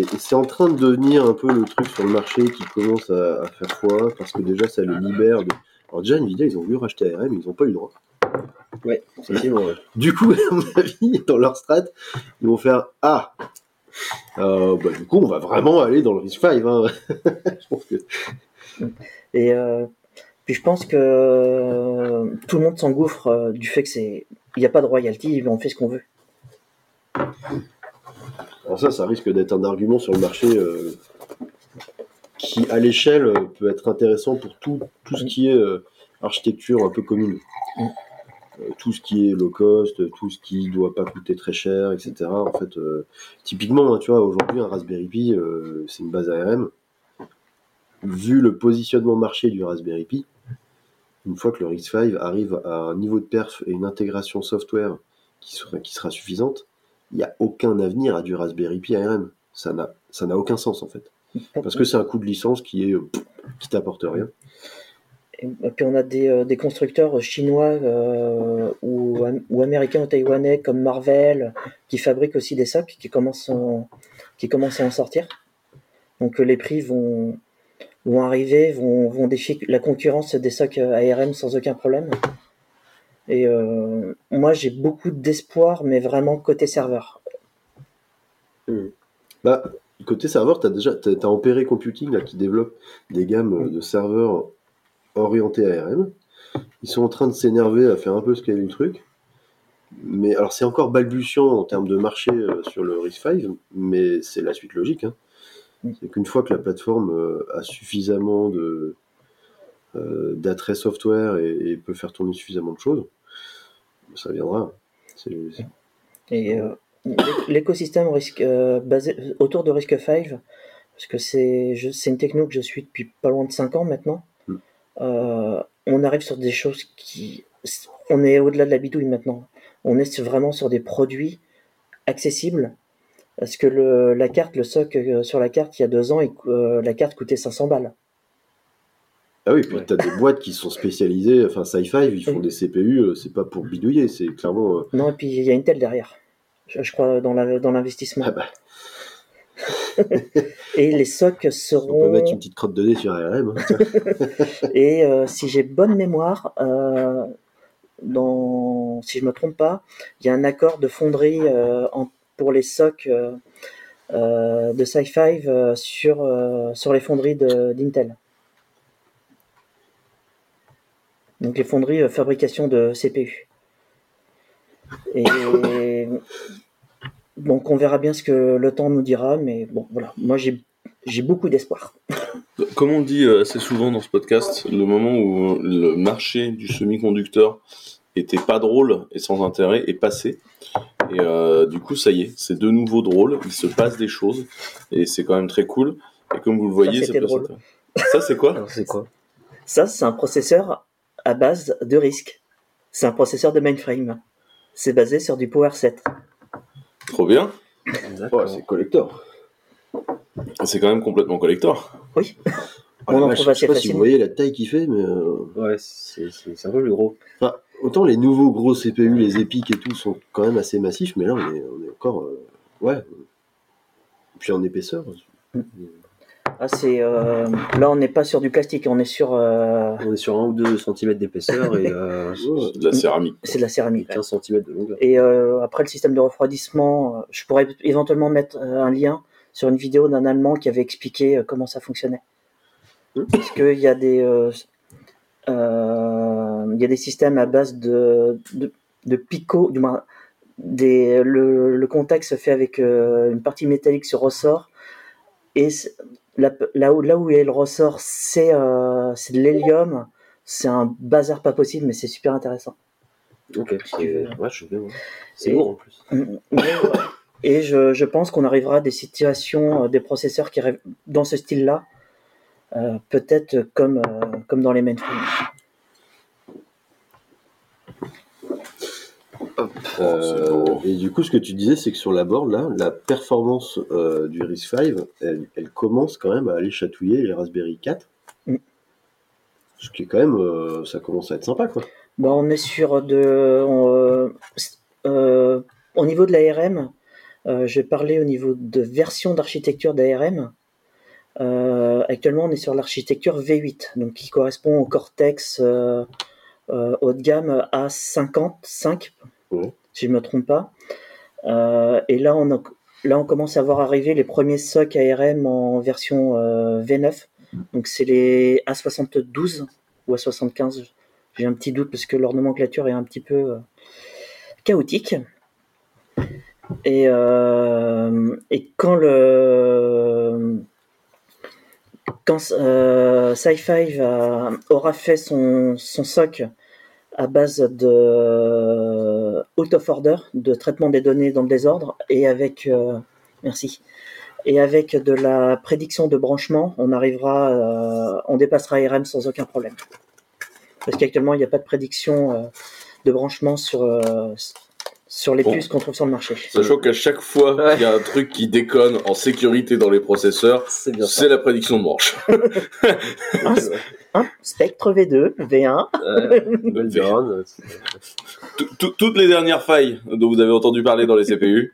et et c'est en train de devenir un peu le truc sur le marché qui commence à, à faire foi, parce que déjà, ça les libère de. Alors, déjà, Nvidia, ils ont voulu racheter ARM, ils n'ont pas eu le droit. Ouais, effectivement. Du coup, à mon avis, dans leur strat, ils vont faire Ah euh, bah, Du coup, on va vraiment aller dans le RISC-V. Hein. Je pense que. Et euh, puis je pense que euh, tout le monde s'engouffre euh, du fait que c'est, il n'y a pas de royalty, on fait ce qu'on veut. Alors, ça, ça risque d'être un argument sur le marché qui, à l'échelle, peut être intéressant pour tout, ce qui est architecture un peu commune. Tout ce qui est low cost, tout ce qui doit pas coûter très cher, etc. En fait, typiquement, hein, tu vois, aujourd'hui, un Raspberry Pi, c'est une base ARM. Vu le positionnement marché du Raspberry Pi, une fois que le RISC-V arrive à un niveau de perf et une intégration software qui sera, suffisante, il n'y a aucun avenir à du Raspberry Pi ARM. ça n'a aucun sens en fait. Parce que c'est un coût de licence qui est euh, t'apporte rien. Et puis on a des, euh, constructeurs chinois euh, ou, am- ou américains ou taïwanais comme Marvel qui fabriquent aussi des socs qui commencent, en- qui commencent à en sortir. Donc euh, les prix vont, vont arriver, vont, vont défier la concurrence des socs ARM sans aucun problème. Et euh, moi j'ai beaucoup d'espoir, mais vraiment côté serveur. Bah, côté serveur, tu as déjà Ampere Computing là, qui développe des gammes euh, de serveurs orientés ARM. Ils sont en train de s'énerver à faire un peu scaler le truc. Mais alors c'est encore balbutiant en termes de marché euh, sur le RISC-V, mais c'est la suite logique. hein. C'est qu'une fois que la plateforme euh, a suffisamment de euh, d'attrait software et, et peut faire tourner suffisamment de choses, ça viendra. Et euh, l'écosystème risque, euh, basé autour de Risk 5, parce que c'est une techno que je suis depuis pas loin de 5 ans maintenant, Mm. euh, on arrive sur des choses qui. On est au-delà de la bidouille maintenant. On est vraiment sur des produits accessibles. Parce que le, la carte, le soc euh, sur la carte, il y a deux ans, il euh, la carte coûtait 500 balles. Ah oui, puis Ouais. t'as des boîtes qui sont spécialisées, enfin Sci-Fi, ils font Oui. des CPU, euh, c'est pas pour bidouiller, c'est clairement. Non, et puis il y a Intel derrière, je, je crois, dans l'investissement. ah bah, Et les socs on peut seront. mettre une petite crotte de nez sur ARM. hein. Et euh, si j'ai bonne mémoire, euh, dans, si je me trompe pas, il y a un accord de fonderie euh, en- pour les socs euh, euh, de Sci-Fi euh, sur, sur les fonderies de- d'Intel. Donc les fonderies fabrication de CPU. Et donc on verra bien ce que le temps nous dira, mais bon voilà, moi j'ai beaucoup d'espoir. Comme on dit assez souvent dans ce podcast, le moment où le marché du semi-conducteur était pas drôle et sans intérêt est passé. Et euh, du coup, ça y est, c'est de nouveau drôle. Il se passe des choses et c'est quand même très cool. Et comme vous le voyez, c'était c'est drôle. ça. Ça, c'est quoi Alors c'est quoi Ça, c'est un processeur à base de RISC. C'est un processeur de mainframe. C'est basé sur du Power 7. Trop bien. Ouais, c'est collector. C'est quand même complètement collector. Oui. Oh On en vache, trouve je sais assez pas si vous voyez la taille qu'il fait, mais. euh, Ouais, c'est c'est- c'est un peu plus gros. enfin, autant les nouveaux gros CPU, les épiques et tout, sont quand même assez massifs, mais là, on est, on est encore. euh, ouais. Et puis en épaisseur. Ah, c'est, euh, Là, on n'est pas sur du plastique, on est sur. euh, On est sur 1 ou 2 cm d'épaisseur et euh, Ouais. C'est de la céramique. C'est de la céramique. 15 cm de longueur. Et euh, après le système de refroidissement, je pourrais éventuellement mettre un lien sur une vidéo d'un Allemand qui avait expliqué comment ça fonctionnait. Hmm. Parce qu'il y a des euh, euh, il y a des systèmes à base de, de, de picots, du moins des, le, le contact se fait avec euh, une partie métallique sur ressort et là, là où là où est le ressort c'est euh, c'est de l'hélium c'est un bazar pas possible mais c'est super intéressant Ok, tu c'est veux. ouais, je veux bien. C'est Et- lourd en plus. Mais, euh, Et je, je pense qu'on arrivera à des situations, euh, des processeurs qui rêvent dans ce style-là, euh, peut-être comme, euh, comme dans les mainframes. Euh, et du coup, ce que tu disais, c'est que sur la board, là, la performance euh, du RISC-V, elle, elle commence quand même à aller chatouiller les Raspberry 4. Mm. Ce qui est quand même, euh, ça commence à être sympa, quoi. Bon, on est sur de. euh, euh, au niveau de l'ARM, euh, je vais parler au niveau de version d'architecture d'ARM. Euh, actuellement, on est sur l'architecture V8, donc qui correspond au Cortex euh, euh, haut de gamme A55, Si je ne me trompe pas. Euh, et là on, commence à voir arriver les premiers SOC ARM en version euh, V9. Donc, c'est les A72 ou A75. J'ai un petit doute parce que leur nomenclature est un petit peu euh, chaotique. Et, quand le quand Sci-Fi aura fait son SOC à base de out of order, de traitement des données dans le désordre, et avec euh, merci, et avec de la prédiction de branchement, on arrivera, euh, on dépassera RM sans aucun problème. Parce qu'actuellement il n'y a pas de prédiction euh, de branchement sur euh, sur les Bon. puces qu'on trouve sur le marché. Sachant qu'à chaque fois Ouais. qu'il y a un truc qui déconne en sécurité dans les processeurs, C'est bien ça. c'est la prédiction de branche. Un Spectre V2, V1, Ouais, Golden, euh, Tout- tout- Toutes les dernières failles dont vous avez entendu parler dans les CPU,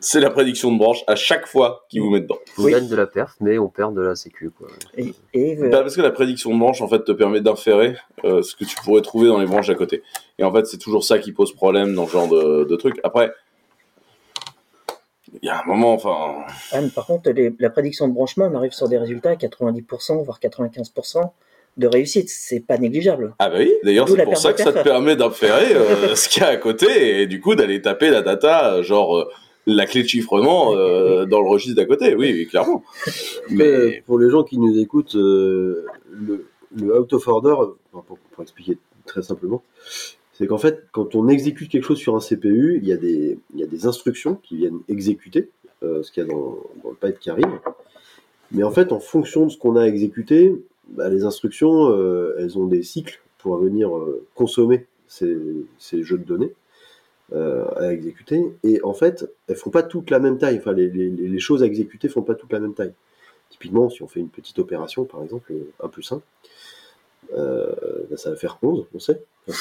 c'est la prédiction de branche à chaque fois qu'ils vous mettent dedans. on Oui. gagne de la perf, mais on perd de la sécu. Quoi. et, et, euh, Bah, parce que la prédiction de branche, en fait, te permet d'inférer euh, ce que tu pourrais trouver dans les branches à côté. Et en fait, c'est toujours ça qui pose problème dans ce genre de, de truc. Après, il y a un moment, enfin, Anne, par contre, les- la prédiction de branchement, on arrive sur des résultats à 90%, voire 95% de réussite. C'est pas négligeable. ah bah oui, d'ailleurs, c'est pour ça que ça te permet d'inférer euh, ce qu'il y a à côté et du coup d'aller taper la data, genre euh, la clé de chiffrement euh, dans le registre d'à côté. Oui, oui, clairement. Mais pour les gens qui nous écoutent, euh, le, le out of order, pour expliquer très simplement, c'est qu'en fait, quand on exécute quelque chose sur un CPU, il y a des, instructions qui viennent exécuter euh, ce qu'il y a dans, le pipe qui arrive. Mais en fait, en fonction de ce qu'on a exécuté, bah, les instructions, euh, elles ont des cycles pour venir euh, consommer ces, jeux de données à exécuter. Et en fait, elles font pas toutes la même taille. Enfin, les, choses à exécuter font pas toutes la même taille. Typiquement, si on fait une petite opération, par exemple, 1 plus 1, euh, bah, ça va faire 11, on sait.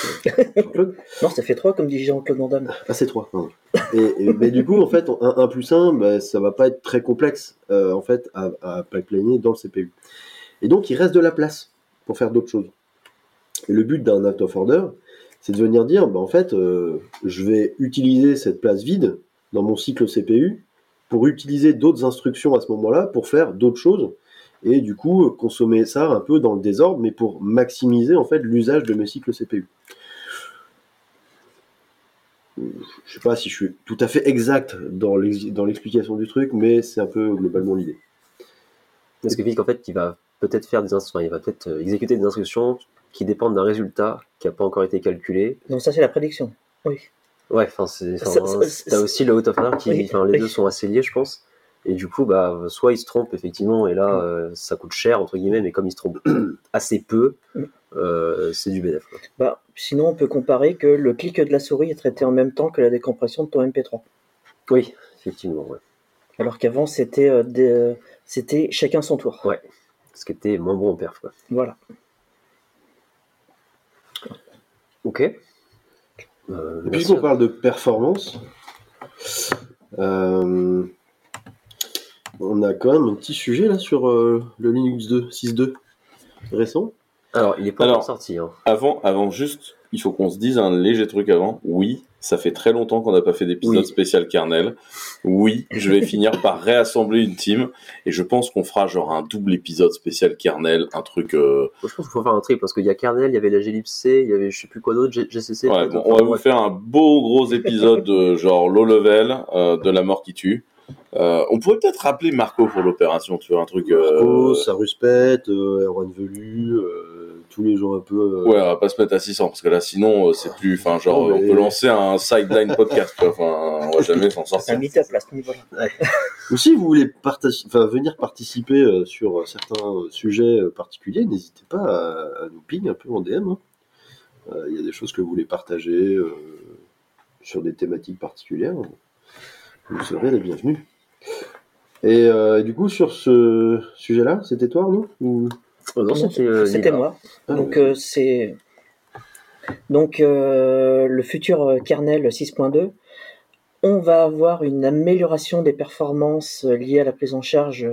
Non, ça fait 3, comme dit Jean-Claude Van Damme. ah, c'est 3. pardon. Et, et- mais du coup, en fait, un 1 plus 1, bah, ça va pas être très complexe euh, en fait, à, à pipeliner dans le CPU. Et donc, il reste de la place pour faire d'autres choses. Et le but d'un out of order, c'est de venir dire, bah, en fait, euh, je vais utiliser cette place vide dans mon cycle CPU pour utiliser d'autres instructions à ce moment-là pour faire d'autres choses et du coup consommer ça un peu dans le désordre, mais pour maximiser en fait l'usage de mes cycles CPU. Je sais pas si je suis tout à fait exact dans l'ex- dans l'explication du truc, mais c'est un peu globalement l'idée. Parce que Vic, en fait, il va peut-être faire des instructions, il va peut-être euh, exécuter des instructions qui dépendent d'un résultat qui n'a pas encore été calculé. Donc ça, c'est la prédiction. Oui. Ouais, enfin, c'est, t'as aussi le out of order qui, Oui, les oui. deux sont assez liés, je pense. Et du coup, bah, soit il se trompe effectivement, et là, euh, ça coûte cher entre guillemets, mais comme il se trompe assez peu, Mm. euh, c'est du bénéfice. quoi. Bah, sinon, on peut comparer que le clic de la souris est traité en même temps que la décompression de ton MP3. Oui, effectivement, ouais. Alors qu'avant, c'était euh, des- euh, c'était chacun son tour. Ouais. Ce qui était moins bon en perf, quoi. Voilà. Ok. Euh, puisqu'on parle de performance, euh, on a quand même un petit sujet là sur euh, le Linux 2 6.2 récent. Alors, il est pas Alors, encore sorti. Hein. avant, avant juste, il faut qu'on se dise un léger truc avant. Oui, ça fait très longtemps qu'on n'a pas fait d'épisode Oui. spécial kernel. Oui, je vais finir par réassembler une team et je pense qu'on fera genre un double épisode spécial kernel, un truc. euh, je pense qu'il faut faire un tri parce qu'il y a Kernel, il y avait la glibc, il y avait je sais plus quoi d'autre, GCC. Ouais, bon, on va vous faire un beau gros épisode de genre low level euh, de la mort qui tue. Euh, on pourrait peut-être rappeler Marco pour l'opération, tu vois, un truc. euh, Marco, Saruspet, euh, Erwan Velu, euh, tous les gens un peu. euh, Ouais, on va pas se mettre à 600 parce que là, sinon, euh, c'est plus. Enfin, genre, Non, mais- on peut lancer un sideline podcast. quoi. Enfin, on va jamais s'en C'est sortir. un meet-up là, à ce niveau-là. Ou si vous voulez venir participer euh, sur certains euh, sujets euh, particuliers, n'hésitez pas à, à nous ping un peu en DM. hein. Euh, Il y a des choses que vous voulez partager euh, sur des thématiques particulières. Vous serez les bienvenus. Et euh, du coup, sur ce sujet-là, c'était toi, Arnaud ou... Oh, non, c'était euh, moi. Ah, Donc euh, c'est donc euh, le futur kernel 6.2. On va avoir une amélioration des performances liées à la prise en charge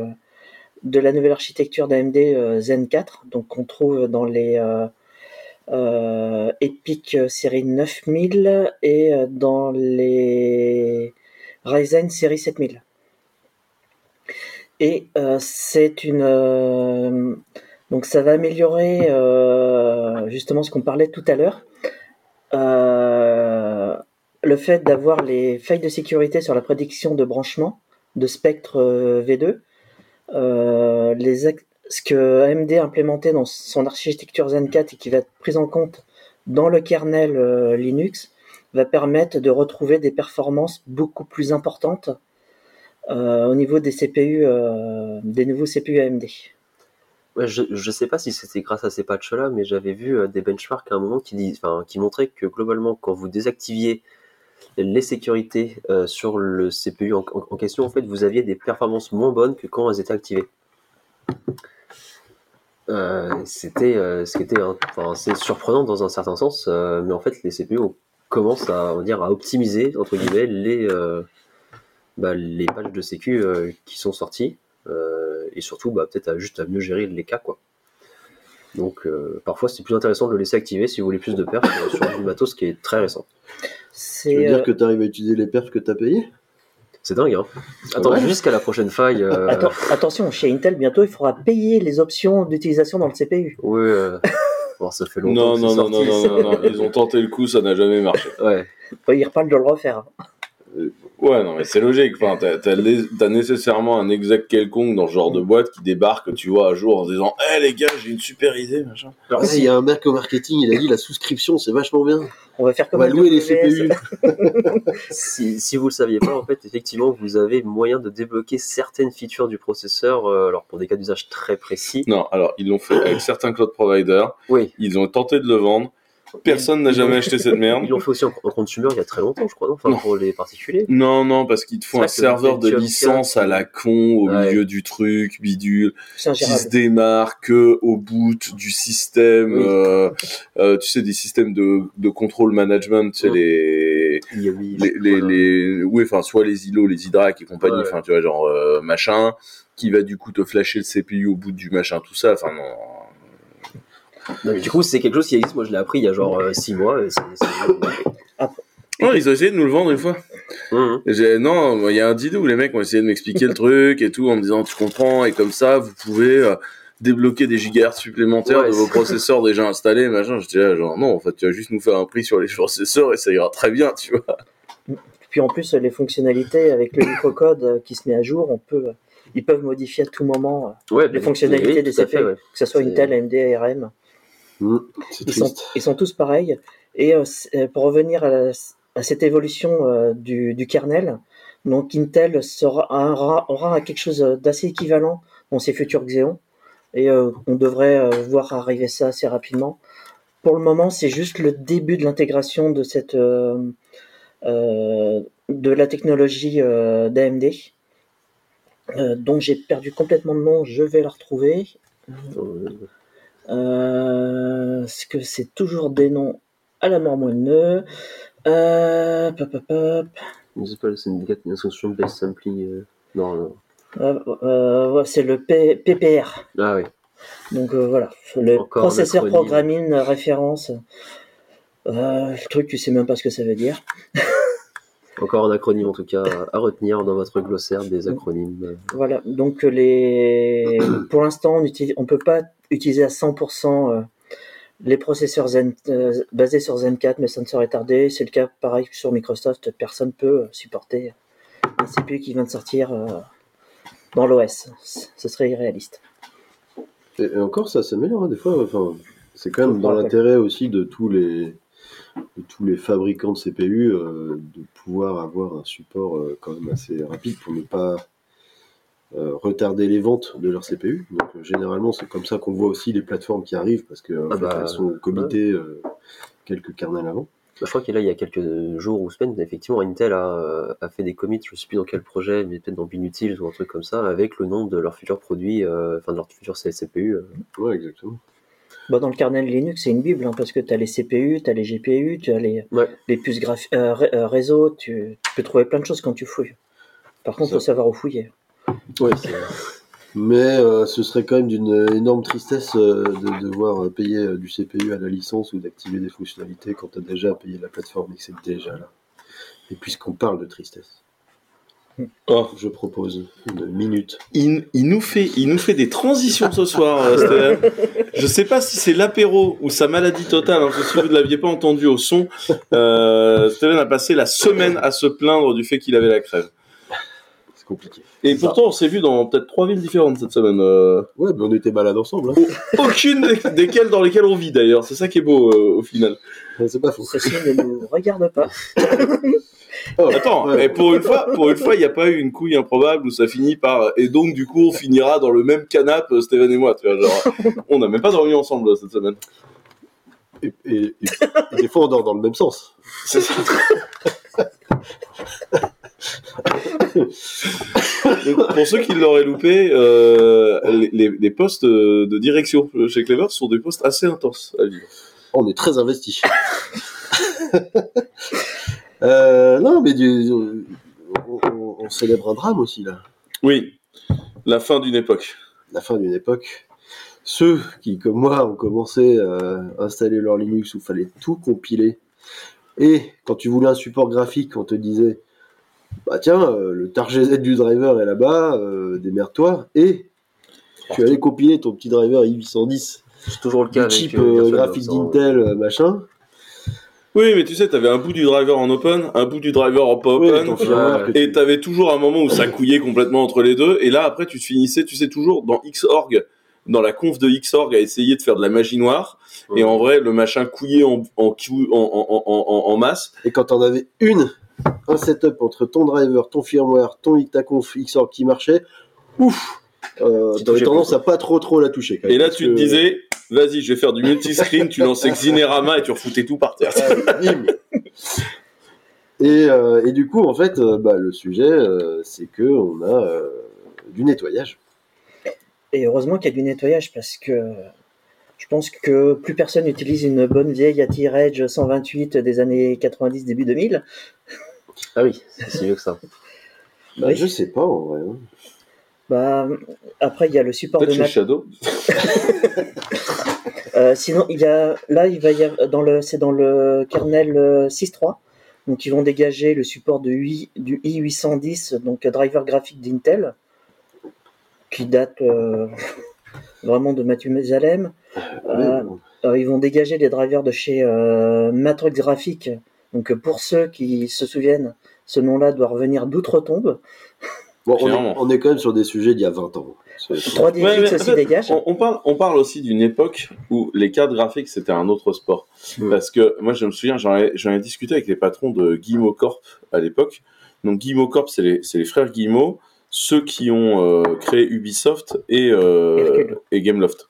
de la nouvelle architecture d'AMD Zen 4, donc qu'on trouve dans les euh, euh, Epic série 9000 et dans les Ryzen série 7000. Et euh, c'est une euh, donc ça va améliorer euh, justement ce qu'on parlait tout à l'heure. Le fait d'avoir les failles de sécurité sur la prédiction de branchement de spectre euh, V2. Euh, les ce que AMD a implémenté dans son architecture Zen 4 et qui va être pris en compte dans le kernel Linux va permettre de retrouver des performances beaucoup plus importantes euh, au niveau des CPU, euh, des nouveaux CPU AMD. Je, je sais pas si c'était grâce à ces patchs-là, mais j'avais vu euh, des benchmarks à un moment qui, qui montraient que globalement, quand vous désactiviez les sécurités sur le CPU en, question, en fait, vous aviez des performances moins bonnes que quand elles étaient activées. C'était ce qui était c'est surprenant dans un certain sens, mais en fait, les CPU on commence à, on va dire, à optimiser entre guillemets les, euh, bah, les patchs de sécu euh, qui sont sortis euh, et surtout bah, peut-être à juste à mieux gérer les cas quoi. Donc euh, parfois c'est plus intéressant de le laisser activer si vous voulez plus de perfs sur du matos qui est très récent. Tu C'est veux euh, dire que tu arrives à utiliser les perfs que tu as payés C'est dingue hein. Attends Ouais. jusqu'à la prochaine faille. euh, atten- attention, chez Intel, bientôt, il faudra payer les options d'utilisation dans le CPU. Ouais. Bon, ça fait longtemps. Non, que non, non, non, non, non, non, ils ont tenté le coup, ça n'a jamais marché. Ouais. Enfin, Ils reparlent de le refaire. Ouais, non, mais c'est logique. Enfin, t'as, t'as les- t'as nécessairement un exec quelconque dans ce genre de boîte qui débarque, tu vois, à jour en disant Eh les gars, j'ai une super idée, machin. Alors, il y a un mec au marketing, il a dit la souscription, c'est vachement bien. On va faire On comme va louer les. CPU. Si, si vous le saviez pas, en fait, effectivement, vous avez moyen de débloquer certaines features du processeur, euh, alors pour des cas d'usage très précis. Non, alors, ils l'ont fait avec certains cloud providers. Oui. Ils ont tenté de le vendre. Personne n'a jamais acheté cette merde. Ils l'ont fait aussi en, en consumer il y a très longtemps, je crois, non Enfin, Non. pour les particuliers. Non, non, parce qu'ils te font un serveur de licence 4, à la con au Ouais. milieu du truc, bidule, qui se ingérable. démarre que au bout du système, Oui. euh, euh, tu sais, des systèmes de, de control management, tu sais, les, les, les, les, oui, enfin, soit les îlots, les hydracs et compagnie, Ouais. enfin, tu vois, genre, euh, machin, qui va du coup te flasher le CPU au bout du machin, tout ça, enfin, non. Non, mais du coup, c'est quelque chose qui existe. Moi, je l'ai appris il y a genre 6 mois. Et c'est, c'est... Non, ils ont essayé de nous le vendre une fois. J'ai- non, il y a un dîner où les mecs ont essayé de m'expliquer le truc et tout en me disant tu comprends et comme ça vous pouvez euh, débloquer des gigahertz supplémentaires Ouais, de vos processeurs déjà installés machin. J'étais là genre non en fait tu vas juste nous faire un prix sur les processeurs et ça ira très bien tu vois. Puis en plus, les fonctionnalités avec le microcode euh, qui se met à jour, on peut, ils peuvent modifier à tout moment euh, Ouais, les bah, fonctionnalités oui, des ouais. que ce soit Intel, AMD, ARM. C'est Ils sont, triste. ils sont tous pareils. Et euh, euh, pour revenir à, la- à cette évolution euh, du, du kernel, donc Intel sera, aura, aura quelque chose d'assez équivalent dans ses futurs Xeon. Et euh, on devrait euh, voir arriver ça assez rapidement. Pour le moment, c'est juste le début de l'intégration de cette euh, de la technologie d'AMD, dont j'ai perdu complètement le nom. Je vais la retrouver. Euh, Est-ce que c'est toujours des noms à la mort moelleux euh, pop, pop, pop. Je sais pas, c'est une instruction based sampling. euh, Non, non. Euh, ouais, c'est le P- PPR. Ah oui. Donc voilà, le Encore processeur programming référence. Le truc, tu sais même pas ce que ça veut dire. Encore un acronyme en tout cas à retenir dans votre glossaire des acronymes. Voilà, donc les... pour l'instant, on utilise... on peut pas utiliser à 100% euh, les processeurs Zen... euh, basés sur Zen 4, mais ça ne serait tardé. C'est le cas pareil sur Microsoft, personne peut euh, supporter un CPU qui vient de sortir dans l'OS. Ce serait irréaliste. Et, encore, ça s'améliore hein, des fois. Enfin, c'est quand même dans l'intérêt aussi de tous les de tous les fabricants de CPU euh, de pouvoir avoir un support euh, quand même assez rapide pour ne pas retarder les ventes de leur CPU. Donc euh, généralement, c'est comme ça qu'on voit aussi les plateformes qui arrivent parce que en Ah bah, sont committées euh, quelques kernels avant. Bah, Je crois qu'il y a là, il y a quelques jours ou semaines, effectivement, Intel a, euh, a fait des commits, je sais plus dans quel projet, mais peut-être dans Binutils ou un truc comme ça, avec le nom de leur futur produit, euh, enfin de leur futur CPU. euh. Ouais, exactement. Bah, dans le kernel Linux, c'est une bible, hein, parce que tu as les CPU, tu as les GPU, tu as les, Ouais. les puces euh, ré- euh, réseau, tu, tu peux trouver plein de choses quand tu fouilles. Par contre, il Ça. faut savoir où fouiller. Ouais, Mais euh, ce serait quand même d'une énorme tristesse euh, de devoir euh, payer euh, du CPU à la licence ou d'activer des fonctionnalités quand tu as déjà payé la plateforme et que c'est déjà là. Et puisqu'on parle de tristesse, Oh. je propose une minute. Il, il nous fait il nous fait des transitions ce soir Stéphane. Je sais pas si c'est l'apéro ou sa maladie totale. Hein, si vous ne l'aviez pas entendu au son, euh, Stéphane a passé la semaine à se plaindre du fait qu'il avait la crève. Compliqué. Et pourtant, on s'est vu dans peut-être trois villes différentes cette semaine. euh, Ouais, mais on était malades ensemble. Hein. aucune des- desquelles dans lesquelles on vit d'ailleurs. C'est ça qui est beau euh, au final. C'est pas faux. Ceci ne nous regarde pas. Oh, Attends, ouais. et pour une fois, pour une fois, il n'y a pas eu une couille improbable où ça finit par et donc du coup on finira dans le même canapé, euh, Stéphane et moi. Tu vois, genre, on n'a même pas dormi ensemble euh, cette semaine. Et, et- et- et des fois, on dort dans le même sens. C'est ça. Donc, pour ceux qui l'auraient loupé, euh, les, postes de, direction chez Clever sont des postes assez intenses à vivre. On est très investi. Euh, non, mais du- on, on- on célèbre un drame aussi, là. Oui, la fin d'une époque. La fin d'une époque. Ceux qui, comme moi, ont commencé à installer leur Linux où il fallait tout compiler. Et quand tu voulais un support graphique, on te disait Bah tiens, euh, le TarGZ du driver est là-bas, euh, démerde-toi. Et tu allais compiler ton petit driver i810 C'est toujours le du cas avec chip euh, graphique hein. d'Intel, machin. Oui, mais tu sais, t'avais un bout du driver en open, un bout du driver en pas Oui, open. tu- Et t'avais toujours un moment où ça couillait complètement entre les deux. Et là, après, tu te finissais, tu sais, toujours dans Xorg, dans la conf de Xorg, à essayer de faire de la magie noire. Et en vrai, le machin couillait en, en, cou- en, en, en, en- en masse. Et quand t'en avais une, un setup entre ton driver, ton firmware, ton ta conf Xorg qui marchait, ouf, euh, Tu t'avais tendance à pas trop trop la toucher. Quand Et là, tu te disais, vas-y, je vais faire du multiscreen, tu lançais Xinerama et tu refoutais tout par terre. Et, euh, et du coup, en fait, euh, bah, le sujet, euh, c'est que on a euh, du nettoyage. Et heureusement qu'il y a du nettoyage parce que je pense que plus personne n'utilise une bonne vieille Attire Edge 128 des années 90, début 2000. Ah oui, c'est si vieux que ça. Bah, Oui. Je sais pas en vrai. hein. Bah, après, il y a le support de Mac. Shadow. Euh, sinon, il y a, là, il va y avoir, dans le, c'est dans le kernel euh, 6.3. Donc, ils vont dégager le support de 8 du i810, donc euh, driver graphique d'Intel, qui date euh, vraiment de Mathieu Mesalem. Euh, Euh, ils vont dégager les drivers de chez euh, Matrix Graphics. Donc euh, pour ceux qui se souviennent, ce nom-là doit revenir d'outre-tombe. Bon, on, est, Clairement. on est quand même sur des sujets d'il y a 20 ans. C'est- 3DFX Ouais, mais en aussi fait, dégage. On, on parle, on parle aussi d'une époque où les cartes graphiques c'était un autre sport. Parce que moi je me souviens, j'en ai, j'en ai discuté avec les patrons de Guillemot Corp à l'époque. Donc Guillemot Corp, c'est les, c'est les frères Guillemot, ceux qui ont euh, créé Ubisoft et, euh, et Gameloft.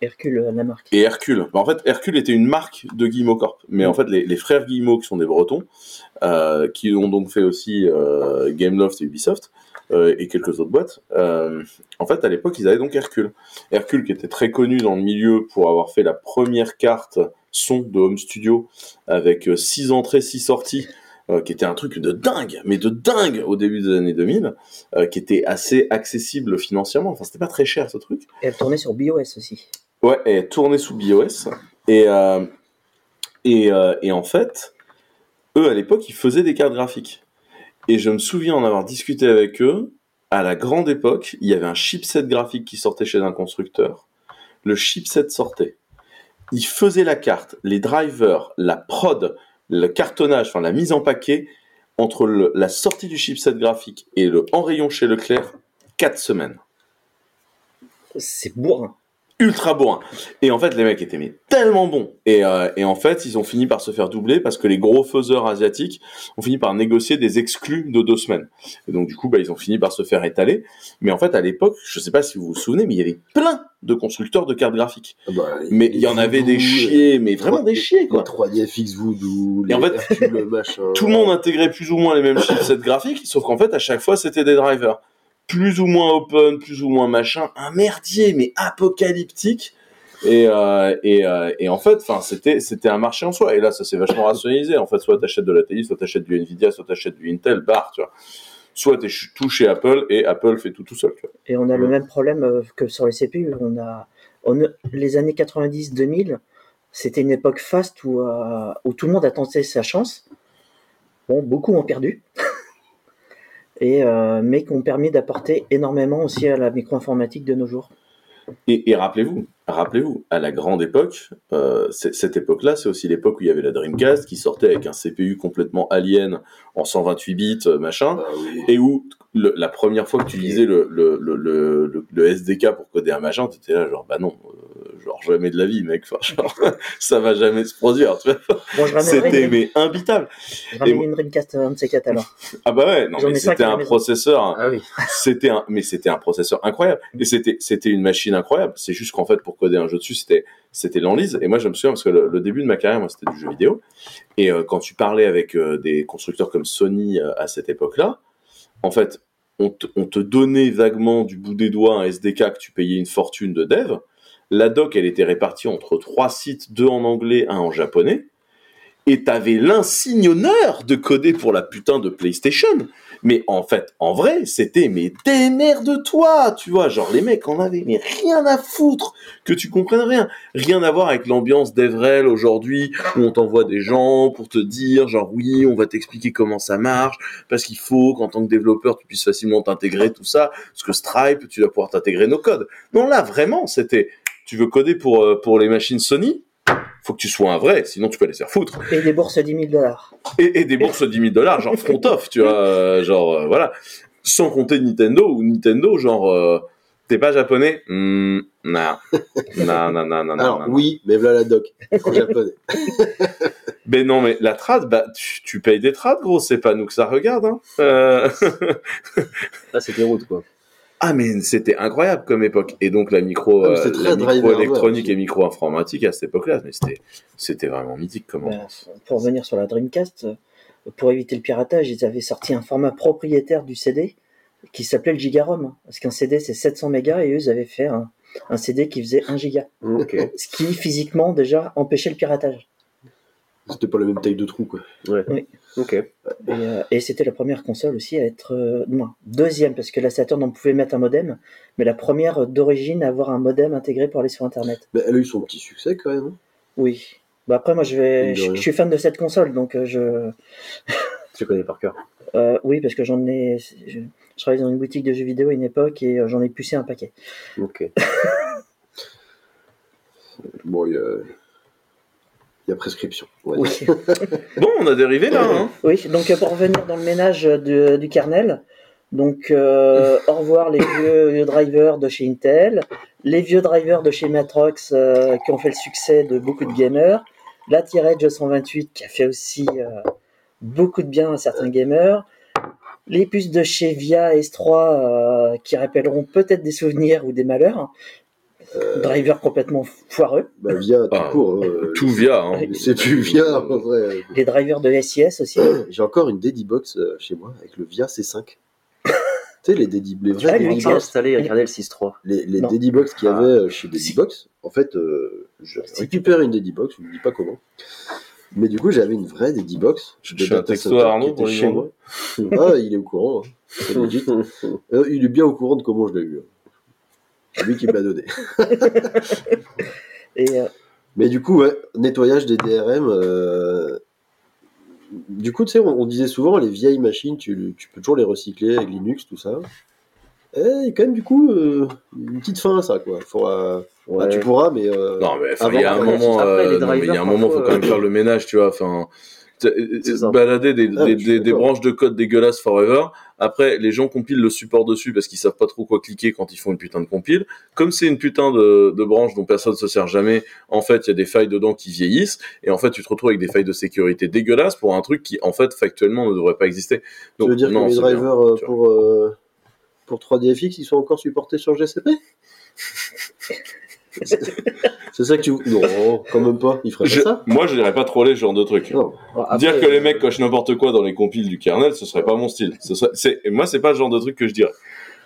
Hercule, la marque. Et Hercule. Bah, en fait, Hercule était une marque de Guillemot Corp. Mais en fait, les, les frères Guillemot, qui sont des Bretons, euh, qui ont donc fait aussi euh, Gameloft et Ubisoft, euh, et quelques autres boîtes, en fait, à l'époque, ils avaient donc Hercule. Hercule, qui était très connu dans le milieu pour avoir fait la première carte son de Home Studio, avec euh, six entrées, six sorties, euh, qui était un truc de dingue, mais de dingue au début des années 2000, euh, qui était assez accessible financièrement. Enfin, c'était pas très cher, ce truc. Et elle tournait sur BOS aussi. Ouais, et tournée sous BOS. Et, euh, euh, et en fait, eux, à l'époque, ils faisaient des cartes graphiques. Et je me souviens en avoir discuté avec eux. À la grande époque, il y avait un chipset graphique qui sortait chez un constructeur. Le chipset sortait. Ils faisaient la carte, les drivers, la prod, le cartonnage, enfin la mise en paquet, entre la sortie du chipset graphique et le en rayon chez Leclerc, 4 semaines C'est bourrin. Ultra bourrin. Et en fait, les mecs étaient mais tellement bons. Et, euh, et en fait, ils ont fini par se faire doubler parce que les gros faiseurs asiatiques ont fini par négocier des exclus de deux semaines. Et donc, du coup, bah, ils ont fini par se faire étaler. Mais en fait, à l'époque, je sais pas si vous vous souvenez, mais il y avait plein de constructeurs de cartes graphiques. Ah bah, Mais il y en avait des chiés, mais vraiment des chiés, quoi. 3DFX Voodoo, Et les en fait, Hercule, machin. Tout le monde intégrait plus ou moins les mêmes chipsets graphiques, sauf qu'en fait, à chaque fois, c'était des drivers. Plus ou moins open, plus ou moins machin. Un merdier, mais apocalyptique. Et, euh, et, euh, et en fait, enfin, c'était c'était un marché en soi. Et là, ça s'est vachement rationalisé. En fait, soit t'achètes de la télé, soit t'achètes du Nvidia, soit t'achètes du Intel, barre, tu vois. Soit t'es tout chez Apple et Apple fait tout tout seul. Tu vois. Et on a le même problème euh, que sur les CPU. On a, on les années 90-2000, c'était une époque faste où, euh, où tout le monde a tenté sa chance. Bon, beaucoup ont perdu. Et, euh, mais qui ont permis d'apporter énormément aussi à la micro-informatique de nos jours. Et, et rappelez-vous, rappelez-vous, à la grande époque, euh, cette époque-là, c'est aussi l'époque où il y avait la Dreamcast qui sortait avec un CPU complètement alien en 128 bits, euh, machin. Ah oui. et où le- la première fois que tu lisais le, le, le, le, le- le SDK pour coder un machin, t'étais là genre bah non, euh, genre jamais de la vie mec, enfin genre ça va jamais se produire, tu vois. Bon, je ramènerai C'était une, mais imbitable. je ramène une Dreamcast un de ces quatre alors. Ah bah ouais, non mais c'était un processeur, Ah oui. c'était un mais c'était un processeur incroyable et c'était c'était une machine incroyable. C'est juste qu'en fait pour coder un jeu dessus, c'était c'était l'enlise et moi je me souviens parce que le, le début de ma carrière moi c'était du jeu vidéo et euh, quand tu parlais avec euh, des constructeurs comme Sony euh, à cette époque-là, en fait, on te, on te donnait vaguement du bout des doigts un SDK que tu payais une fortune de dev. La doc, elle était répartie entre trois sites, deux en anglais, un en japonais. Et t'avais l'insigne honneur de coder pour la putain de PlayStation. Mais en fait, en vrai, c'était mais démerde-toi, tu vois. Genre les mecs en avaient mais rien à foutre que tu comprennes rien. Rien à voir avec l'ambiance d'Evrel aujourd'hui où on t'envoie des gens pour te dire genre oui, on va t'expliquer comment ça marche parce qu'il faut qu'en tant que développeur tu puisses facilement t'intégrer tout ça parce que Stripe tu vas pouvoir t'intégrer nos codes. Non là vraiment, c'était tu veux coder pour euh, pour les machines Sony faut que tu sois un vrai, sinon tu peux les faire foutre. Et des bourses à 10 000 dollars. Et, et des bourses de 10 000 dollars, genre front off, tu vois, euh, genre euh, voilà. Sans compter Nintendo, ou Nintendo, genre, euh, t'es pas japonais Non. Non, non, non, non, non. Alors non, non. oui, mais voilà la doc en japonais. Mais non, mais la trad, bah, tu, tu payes des trades, gros, c'est pas nous que ça regarde, hein. Euh, Là, c'était route, quoi. Ah, mais c'était incroyable comme époque. Et donc, la micro, Ah, euh, la driver, micro-électronique ouais, et micro-informatique à cette époque-là, mais c'était, c'était vraiment mythique comme Ben, pour revenir sur la Dreamcast, euh, pour éviter le piratage, ils avaient sorti un format propriétaire du CD qui s'appelait le Gigarom. Parce qu'un CD c'est 700 mégas et eux ils avaient fait un, un CD qui faisait 1 giga. Ce qui physiquement déjà empêchait le piratage. C'était pas la même taille de trou quoi. Ouais. Oui. Ok. Et, euh, et c'était la première console aussi à être. euh, non, deuxième, parce que la Saturn on pouvait mettre un modem, mais la première d'origine à avoir un modem intégré pour aller sur Internet. Mais elle a eu son petit succès quand même. hein. Oui. Bah après, moi je vais. Je, suis fan de cette console, donc euh, je. Tu connais par cœur. Euh, oui, parce que j'en ai. Je, je travaillais dans une boutique de jeux vidéo à une époque et euh, j'en ai pucé un paquet. Ok. Bon, il y a... il y a prescription. Oui. Bon, on a dérivé là, hein. oui, donc pour revenir dans le ménage de- du kernel, donc euh, au revoir les vieux, vieux drivers de chez Intel, les vieux drivers de chez Matrox euh, qui ont fait le succès de beaucoup de gamers, la T-Edge 128 qui a fait aussi euh, beaucoup de bien à certains gamers, les puces de chez Via S3 euh, qui rappelleront peut-être des souvenirs ou des malheurs, drivers complètement foireux, Bah, via tout Ah, court. hein. Tout via, hein. C'est plus via en vrai. les drivers de SIS aussi. J'ai encore une Dedibox euh, chez moi avec le Via C5. tu sais, les, Dedi, les vrais Ah, lui, On Dedibox, a installé un kernel 6.3. les, les Non. Dedibox qu'il y Ah. avait euh, chez Dedibox, en fait, euh, je récupère une Dedibox, je ne dis pas comment. Mais du coup, j'avais une vraie Dedibox. Je de fais un texto à Arnaud qui pour chez moi. Ah, il est au courant. hein. Euh, il est bien au courant de comment je l'ai eu. hein. C'est lui qui me l'a donné. Et euh, Mais du coup, ouais, nettoyage des DRM. euh, Du coup, tu sais, on, on disait souvent, les vieilles machines, tu, tu peux toujours les recycler avec Linux, tout ça. Et quand même, du coup, euh, une petite fin à ça, quoi. Faudra... Ouais. Ah, tu pourras, mais... euh, Non, mais il y a un moment, il y a un drivers, moment, faut quand même faire le ménage, tu vois. Enfin. Balader des, Ah, des, d'accord. branches de code dégueulasses forever. Après, les gens compilent le support dessus parce qu'ils savent pas trop quoi cliquer quand ils font une putain de compile. Comme c'est une putain de, de branche dont personne se sert jamais, en fait, il y a des failles dedans qui vieillissent. Et en fait, tu te retrouves avec des failles de sécurité dégueulasses pour un truc qui, en fait, factuellement, ne devrait pas exister. tu veux dire non, que les bien, drivers euh, pour, euh, pour 3DFX, ils sont encore supportés sur GCP C'est ça que tu... Non, quand même pas. Je- pas ça moi, je dirais pas troller ce genre de truc. Non. Dire que les mecs cochent n'importe quoi dans les compiles du kernel, ce serait pas mon style. Ce serait, c'est, moi, c'est pas le genre de truc que je dirais.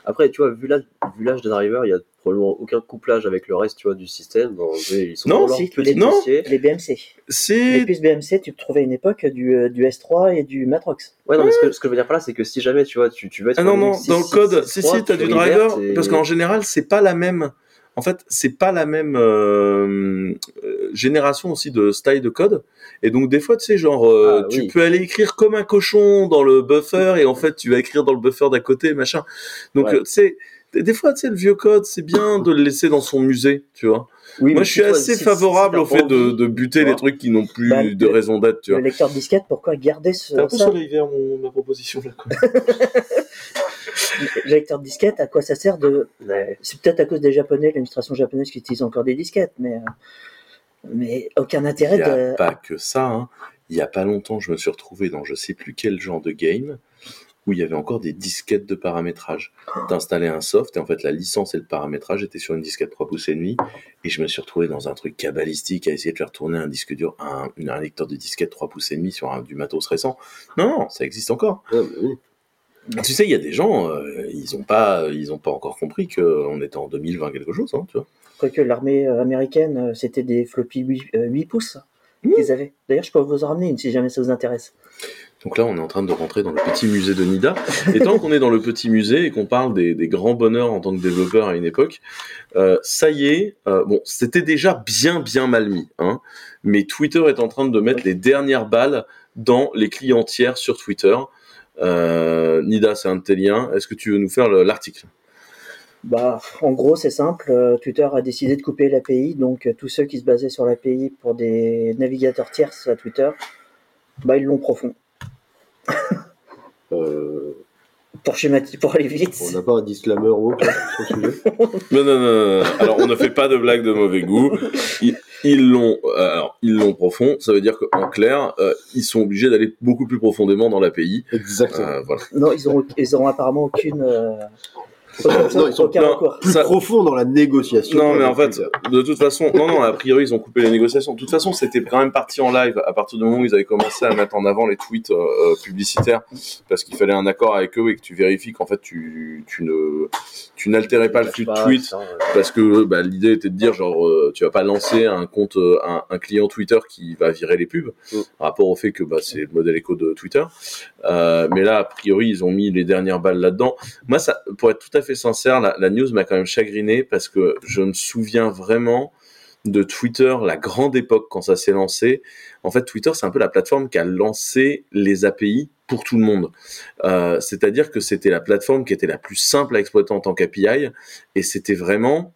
Après, tu vois, vu l'âge vu l'âge des drivers, il y a probablement aucun couplage avec le reste, tu vois, du système. Bon, ils sont Non, si, les- non. les BMC. Les C'est, puces BMC, tu trouvais à une époque du, euh, du S3 et du Matrox. Ouais, non, mais ce que, ce que je veux dire par là, c'est que si jamais, tu vois, tu, tu veux être ah non, non, Linux dans le 6, code, 6, si, 3, si, t'as tu du driver, et- parce qu'en général, c'est pas la même, en fait, c'est pas la même euh, euh, génération aussi de style de code. Et donc, des fois, tu sais, genre, euh, Ah, tu oui. peux aller écrire comme un cochon dans le buffer, et en fait, tu vas écrire dans le buffer d'à côté, machin. Donc, Ouais. tu sais, des fois, tu sais, le vieux code, c'est bien de le laisser dans son musée, tu vois. Oui, Moi, mais je si suis toi, assez si- si favorable t'as au fait de, buter les trucs qui n'ont plus Bah, de raison d'être, tu Le vois. lecteur disquette, pourquoi garder ce, un peu ça? soleil vert, mon, ma proposition, là, quoi. Le lecteur disquette, à quoi ça sert de... Ouais. C'est peut-être à cause des japonais, l'administration japonaise qui utilise encore des disquettes, mais... euh, Mais aucun Il intérêt n'y a de... pas que ça. Hein. Il y a pas longtemps, je me suis retrouvé dans je sais plus quel genre de game où il y avait encore des disquettes de paramétrage. T'installais un soft et en fait la licence et le paramétrage étaient sur une disquette 3 pouces et demi et je me suis retrouvé dans un truc cabalistique à essayer de faire tourner un disque dur, un, un lecteur de disquette 3 pouces et demi sur un, du matos récent. Non, non, ça existe encore. Ah, bah oui. Tu sais, il y a des gens, euh, ils ont pas, ils ont pas encore compris qu'on était en 2020 quelque chose, hein, tu vois. Quoique l'armée euh, américaine, euh, c'était des floppy 8, euh, 8 pouces Mmh. qu'ils avaient. D'ailleurs, je peux vous en ramener une si jamais ça vous intéresse. Donc là, on est en train de rentrer dans le petit musée de Nida. Et tant qu'on est dans le petit musée et qu'on parle des, des grands bonheurs en tant que développeur à une époque, euh, ça y est, euh, bon, c'était déjà bien bien mal mis, hein, mais Twitter est en train de mettre les dernières balles dans les clients tiers sur Twitter. Euh, Nida, c'est un de tes liens. Est-ce que tu veux nous faire le- l'article? Bah, en gros, c'est simple. euh, Twitter a décidé de couper l'API, donc euh, tous ceux qui se basaient sur l'API pour des navigateurs tierces à Twitter, bah, ils l'ont profond. Euh, Pour schématiser, pour aller vite. on n'a pas un disclaimer sur le sujet. Non, non, non, non. Alors, on ne fait pas de blague de mauvais goût. Ils l'ont, alors, ils l'ont profond. Ça veut dire qu'en clair, euh, ils sont obligés d'aller beaucoup plus profondément dans l'API. Exactement. Euh, voilà. Non, ils ont, ils auront apparemment aucune. euh, Non, ils sont-. Plus ça- profond dans la négociation. Non, mais en fait, Twitter. de toute façon, non, non, a priori, ils ont coupé les négociations. De toute façon, c'était quand même parti en live à partir du moment où ils avaient commencé à mettre en avant les tweets euh, euh, publicitaires, parce qu'il fallait un accord avec eux et que tu vérifies qu'en fait, tu, tu ne, tu n'altérais pas le flux de tweets, parce que bah, l'idée était de dire genre, euh, tu vas pas lancer un compte, euh, un, un client Twitter qui va virer les pubs, Mm. par rapport au fait que bah, c'est le modèle éco de Twitter. Euh, mais là, a priori, ils ont mis les dernières balles là-dedans. Moi, ça, pour être tout à fait sincère, la, news m'a quand même chagriné parce que je me souviens vraiment de Twitter, la grande époque quand ça s'est lancé. En fait, Twitter, c'est un peu la plateforme qui a lancé les API pour tout le monde. Euh, C'est-à-dire que c'était la plateforme qui était la plus simple à exploiter en tant qu'API et c'était vraiment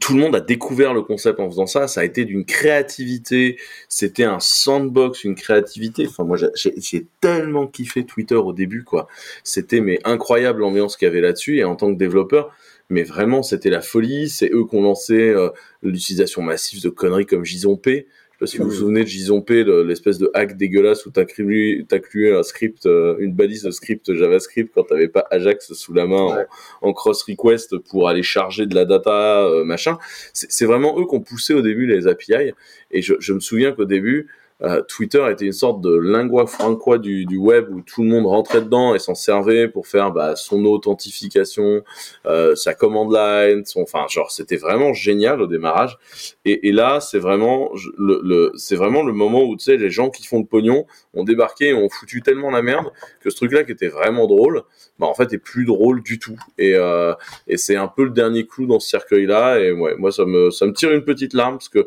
tout le monde a découvert le concept en faisant ça. Ça a été d'une créativité. C'était un sandbox, une créativité. Enfin, moi, j'ai- tellement kiffé Twitter au début, quoi. C'était mais incroyable l'ambiance qu'il y avait là-dessus. Et en tant que développeur, mais vraiment, c'était la folie. C'est eux qui ont lancé euh, l'utilisation massive de conneries comme. Je sais pas si vous vous souvenez de JSONP, le- l'espèce de hack dégueulasse où t'incluais un script, euh, une balise de script JavaScript quand t'avais pas Ajax sous la main en- Ouais. en, cross request pour aller charger de la data, euh, machin. C'est c'est vraiment eux qui ont poussé au début les API. Et je, je me souviens qu'au début, euh, Twitter était une sorte de lingua franca du, du web où tout le monde rentrait dedans et s'en servait pour faire bah, son authentification, euh, sa command line, son, enfin genre c'était vraiment génial au démarrage. Et, et là c'est vraiment le, le c'est vraiment le moment où tu sais les gens qui font le pognon ont débarqué et ont foutu tellement la merde que ce truc-là qui était vraiment drôle, bah en fait est plus drôle du tout. Et, euh, et c'est un peu le dernier clou dans ce cercueil-là. Et ouais, moi ça me ça me tire une petite larme parce que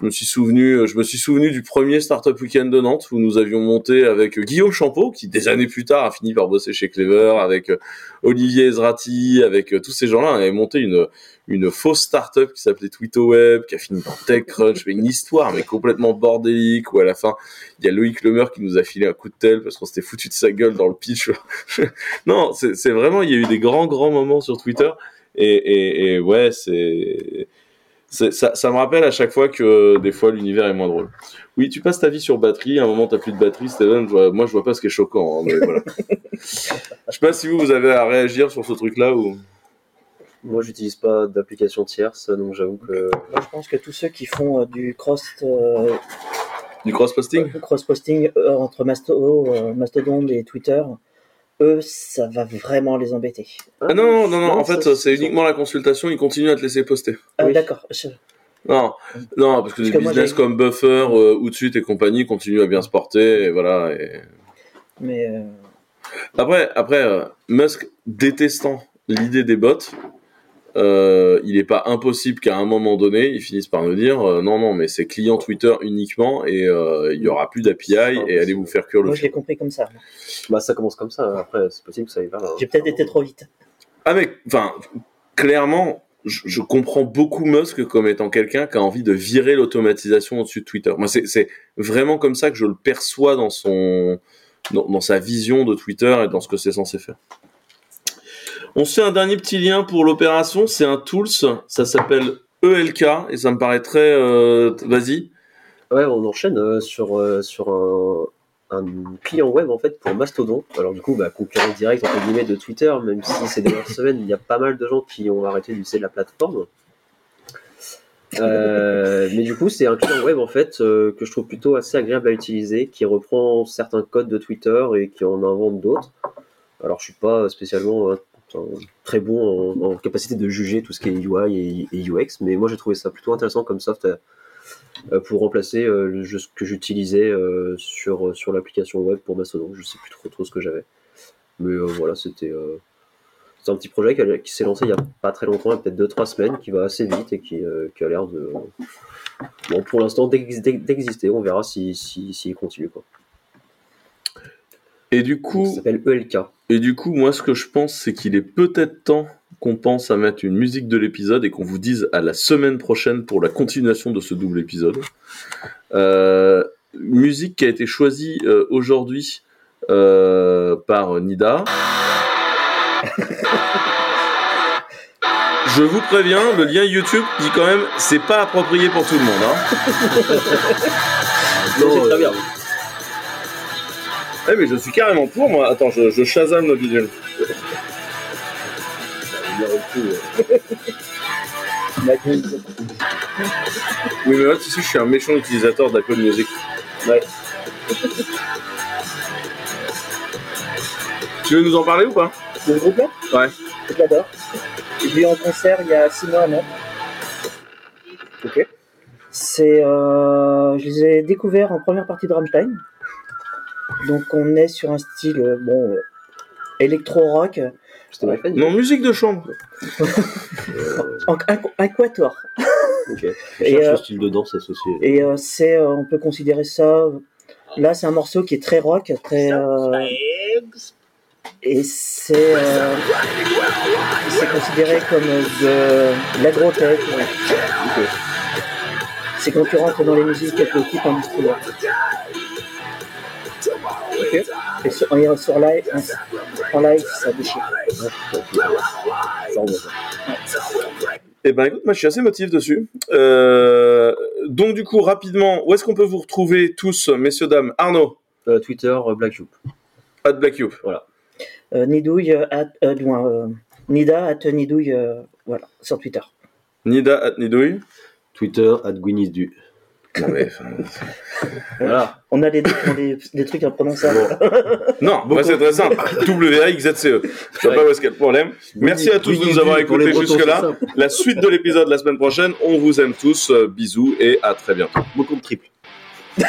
je me suis souvenu, je me suis souvenu du premier Startup Weekend de Nantes où nous avions monté avec Guillaume Champeau, qui des années plus tard a fini par bosser chez Clever, avec euh, Olivier Ezrati, avec euh, tous ces gens-là. On avait monté une, une fausse startup qui s'appelait TwittoWeb, qui a fini dans TechCrunch, mais une histoire, mais complètement bordélique, où à la fin, il y a Loïc Lemeur qui nous a filé un coup de tel parce qu'on s'était foutu de sa gueule dans le pitch. non, c'est vraiment, il y a eu des grands, grands moments sur Twitter. Et, et, et ouais, c'est- ça, ça me rappelle à chaque fois que euh, des fois l'univers est moins drôle. Oui, tu passes ta vie sur batterie, à un moment t'as plus de batterie, Steven, je vois- moi je vois pas ce qui est choquant, hein, mais voilà. Je sais pas si vous, vous avez à réagir sur ce truc-là ou... Moi, j'utilise pas d'application tierce, donc j'avoue que. Moi, je pense que tous ceux qui font euh, du cross euh, Du cross-posting? cross posting entre Masto, euh, Mastodon et Twitter, eux, ça va vraiment les embêter. Ah non, non, non, en fait c'est uniquement la consultation, ils continuent à te laisser poster. Ah, Oui. D'accord. Je- Non, non, parce que Parce des business comme Buffer, euh, Outsuite et compagnie continuent à bien se porter, et voilà. Et... Mais euh, Après, après euh, Musk détestant l'idée des bots, euh, il n'est pas impossible qu'à un moment donné, ils finissent par nous dire euh, non, non, mais c'est client Twitter uniquement et euh, il y aura plus d'API et allez vous faire cuire le moi, je l'ai compris comme ça. Bah, ça commence comme ça. Après, c'est possible que ça aille vers là. J'ai peut-être été trop vite. Ah mec, enfin, clairement, je, je comprends beaucoup Musk comme étant quelqu'un qui a envie de virer l'automatisation au-dessus de Twitter. Moi, c'est c'est vraiment comme ça que je le perçois dans son, dans, dans sa vision de Twitter et dans ce que c'est censé faire. On se fait un dernier petit lien pour l'opération, c'est un tools, ça s'appelle ELK et ça me paraît très, euh, vas-y. Ouais, on enchaîne euh, sur, euh, sur un, client web en fait pour Mastodon. Alors du coup, bah, concurrent direct entre guillemets de Twitter, même si ces dernières semaines, il y a pas mal de gens qui ont arrêté d'utiliser la plateforme. Mais du coup, c'est un client web en fait que je trouve plutôt assez agréable à utiliser, qui reprend certains codes de Twitter et qui en invente d'autres. Alors, je suis pas spécialement très bon en, capacité de juger tout ce qui est UI et, UX, mais moi j'ai trouvé ça plutôt intéressant comme soft euh, euh, pour remplacer euh, le jeu que j'utilisais euh, sur, sur l'application web pour Mastodon. Je sais plus trop, trop ce que j'avais. Mais voilà, c'était un petit projet qui, s'est lancé il y a pas très longtemps, il peut-être 2-3 semaines, qui va assez vite et qui, a l'air de. Bon, pour l'instant, d'ex- d'ex- d'exister. On verra s'il si, s'il continue. Quoi. Et du Ça coup, s'appelle E ELK. et du coup, moi, ce que je pense, c'est qu'il est peut-être temps qu'on pense à mettre une musique de l'épisode et qu'on vous dise à la semaine prochaine pour la continuation de ce double épisode. Euh, musique qui a été choisie euh, aujourd'hui euh, par Nida. Je vous préviens, le lien YouTube dit quand même, c'est pas approprié pour tout le monde. Hein. Non, c'est très bien. Eh mais je suis carrément pour moi. Attends, je, je Shazam le visuel. Oui, mais moi, tu sais, je suis un méchant utilisateur d'Apple Music. Ouais. Tu veux nous en parler ou pas? Le groupe là? Ouais. Je l'adore. J'ai vu en concert il y a 6 mois, non? Ok. C'est, euh, je les ai découverts en première partie de Rammstein. Donc on est sur un style euh, bon euh, électro-rock. Non, musique de chambre. en aqu- aquator. Ok. Et, cherche euh, le style de danse associé. Et euh, c'est, euh, on peut considérer ça. Là, c'est un morceau qui est très rock, très. euh, et c'est, euh, c'est considéré comme de l'agrotech. ouais. C'est rentres dans les musiques avec le type industriel. Et sur, et sur live, en live, ça déchire. Eh ben écoute, moi je suis assez motivé dessus. Euh, donc du coup, rapidement, où est-ce qu'on peut vous retrouver tous, messieurs, dames? Arnaud, Euh, Twitter, euh, Black Youp. at Black Youp. Euh, Nidouille, at, euh, du moins, euh, Nida, at Nidouille, euh, voilà, sur Twitter. Nida, at Nidouille. Twitter, at Gwynizdu. Non, mais, enfin, Voilà. On a des, des, des trucs imprononçables. non moi c'est très simple. WAXZCE. E. Je vois pas où est-ce qu'il y a le problème. Merci à tous de nous avoir écoutés jusque-là. La suite de l'épisode la semaine prochaine. On vous aime tous. Euh, bisous et à très bientôt. Beaucoup de triple.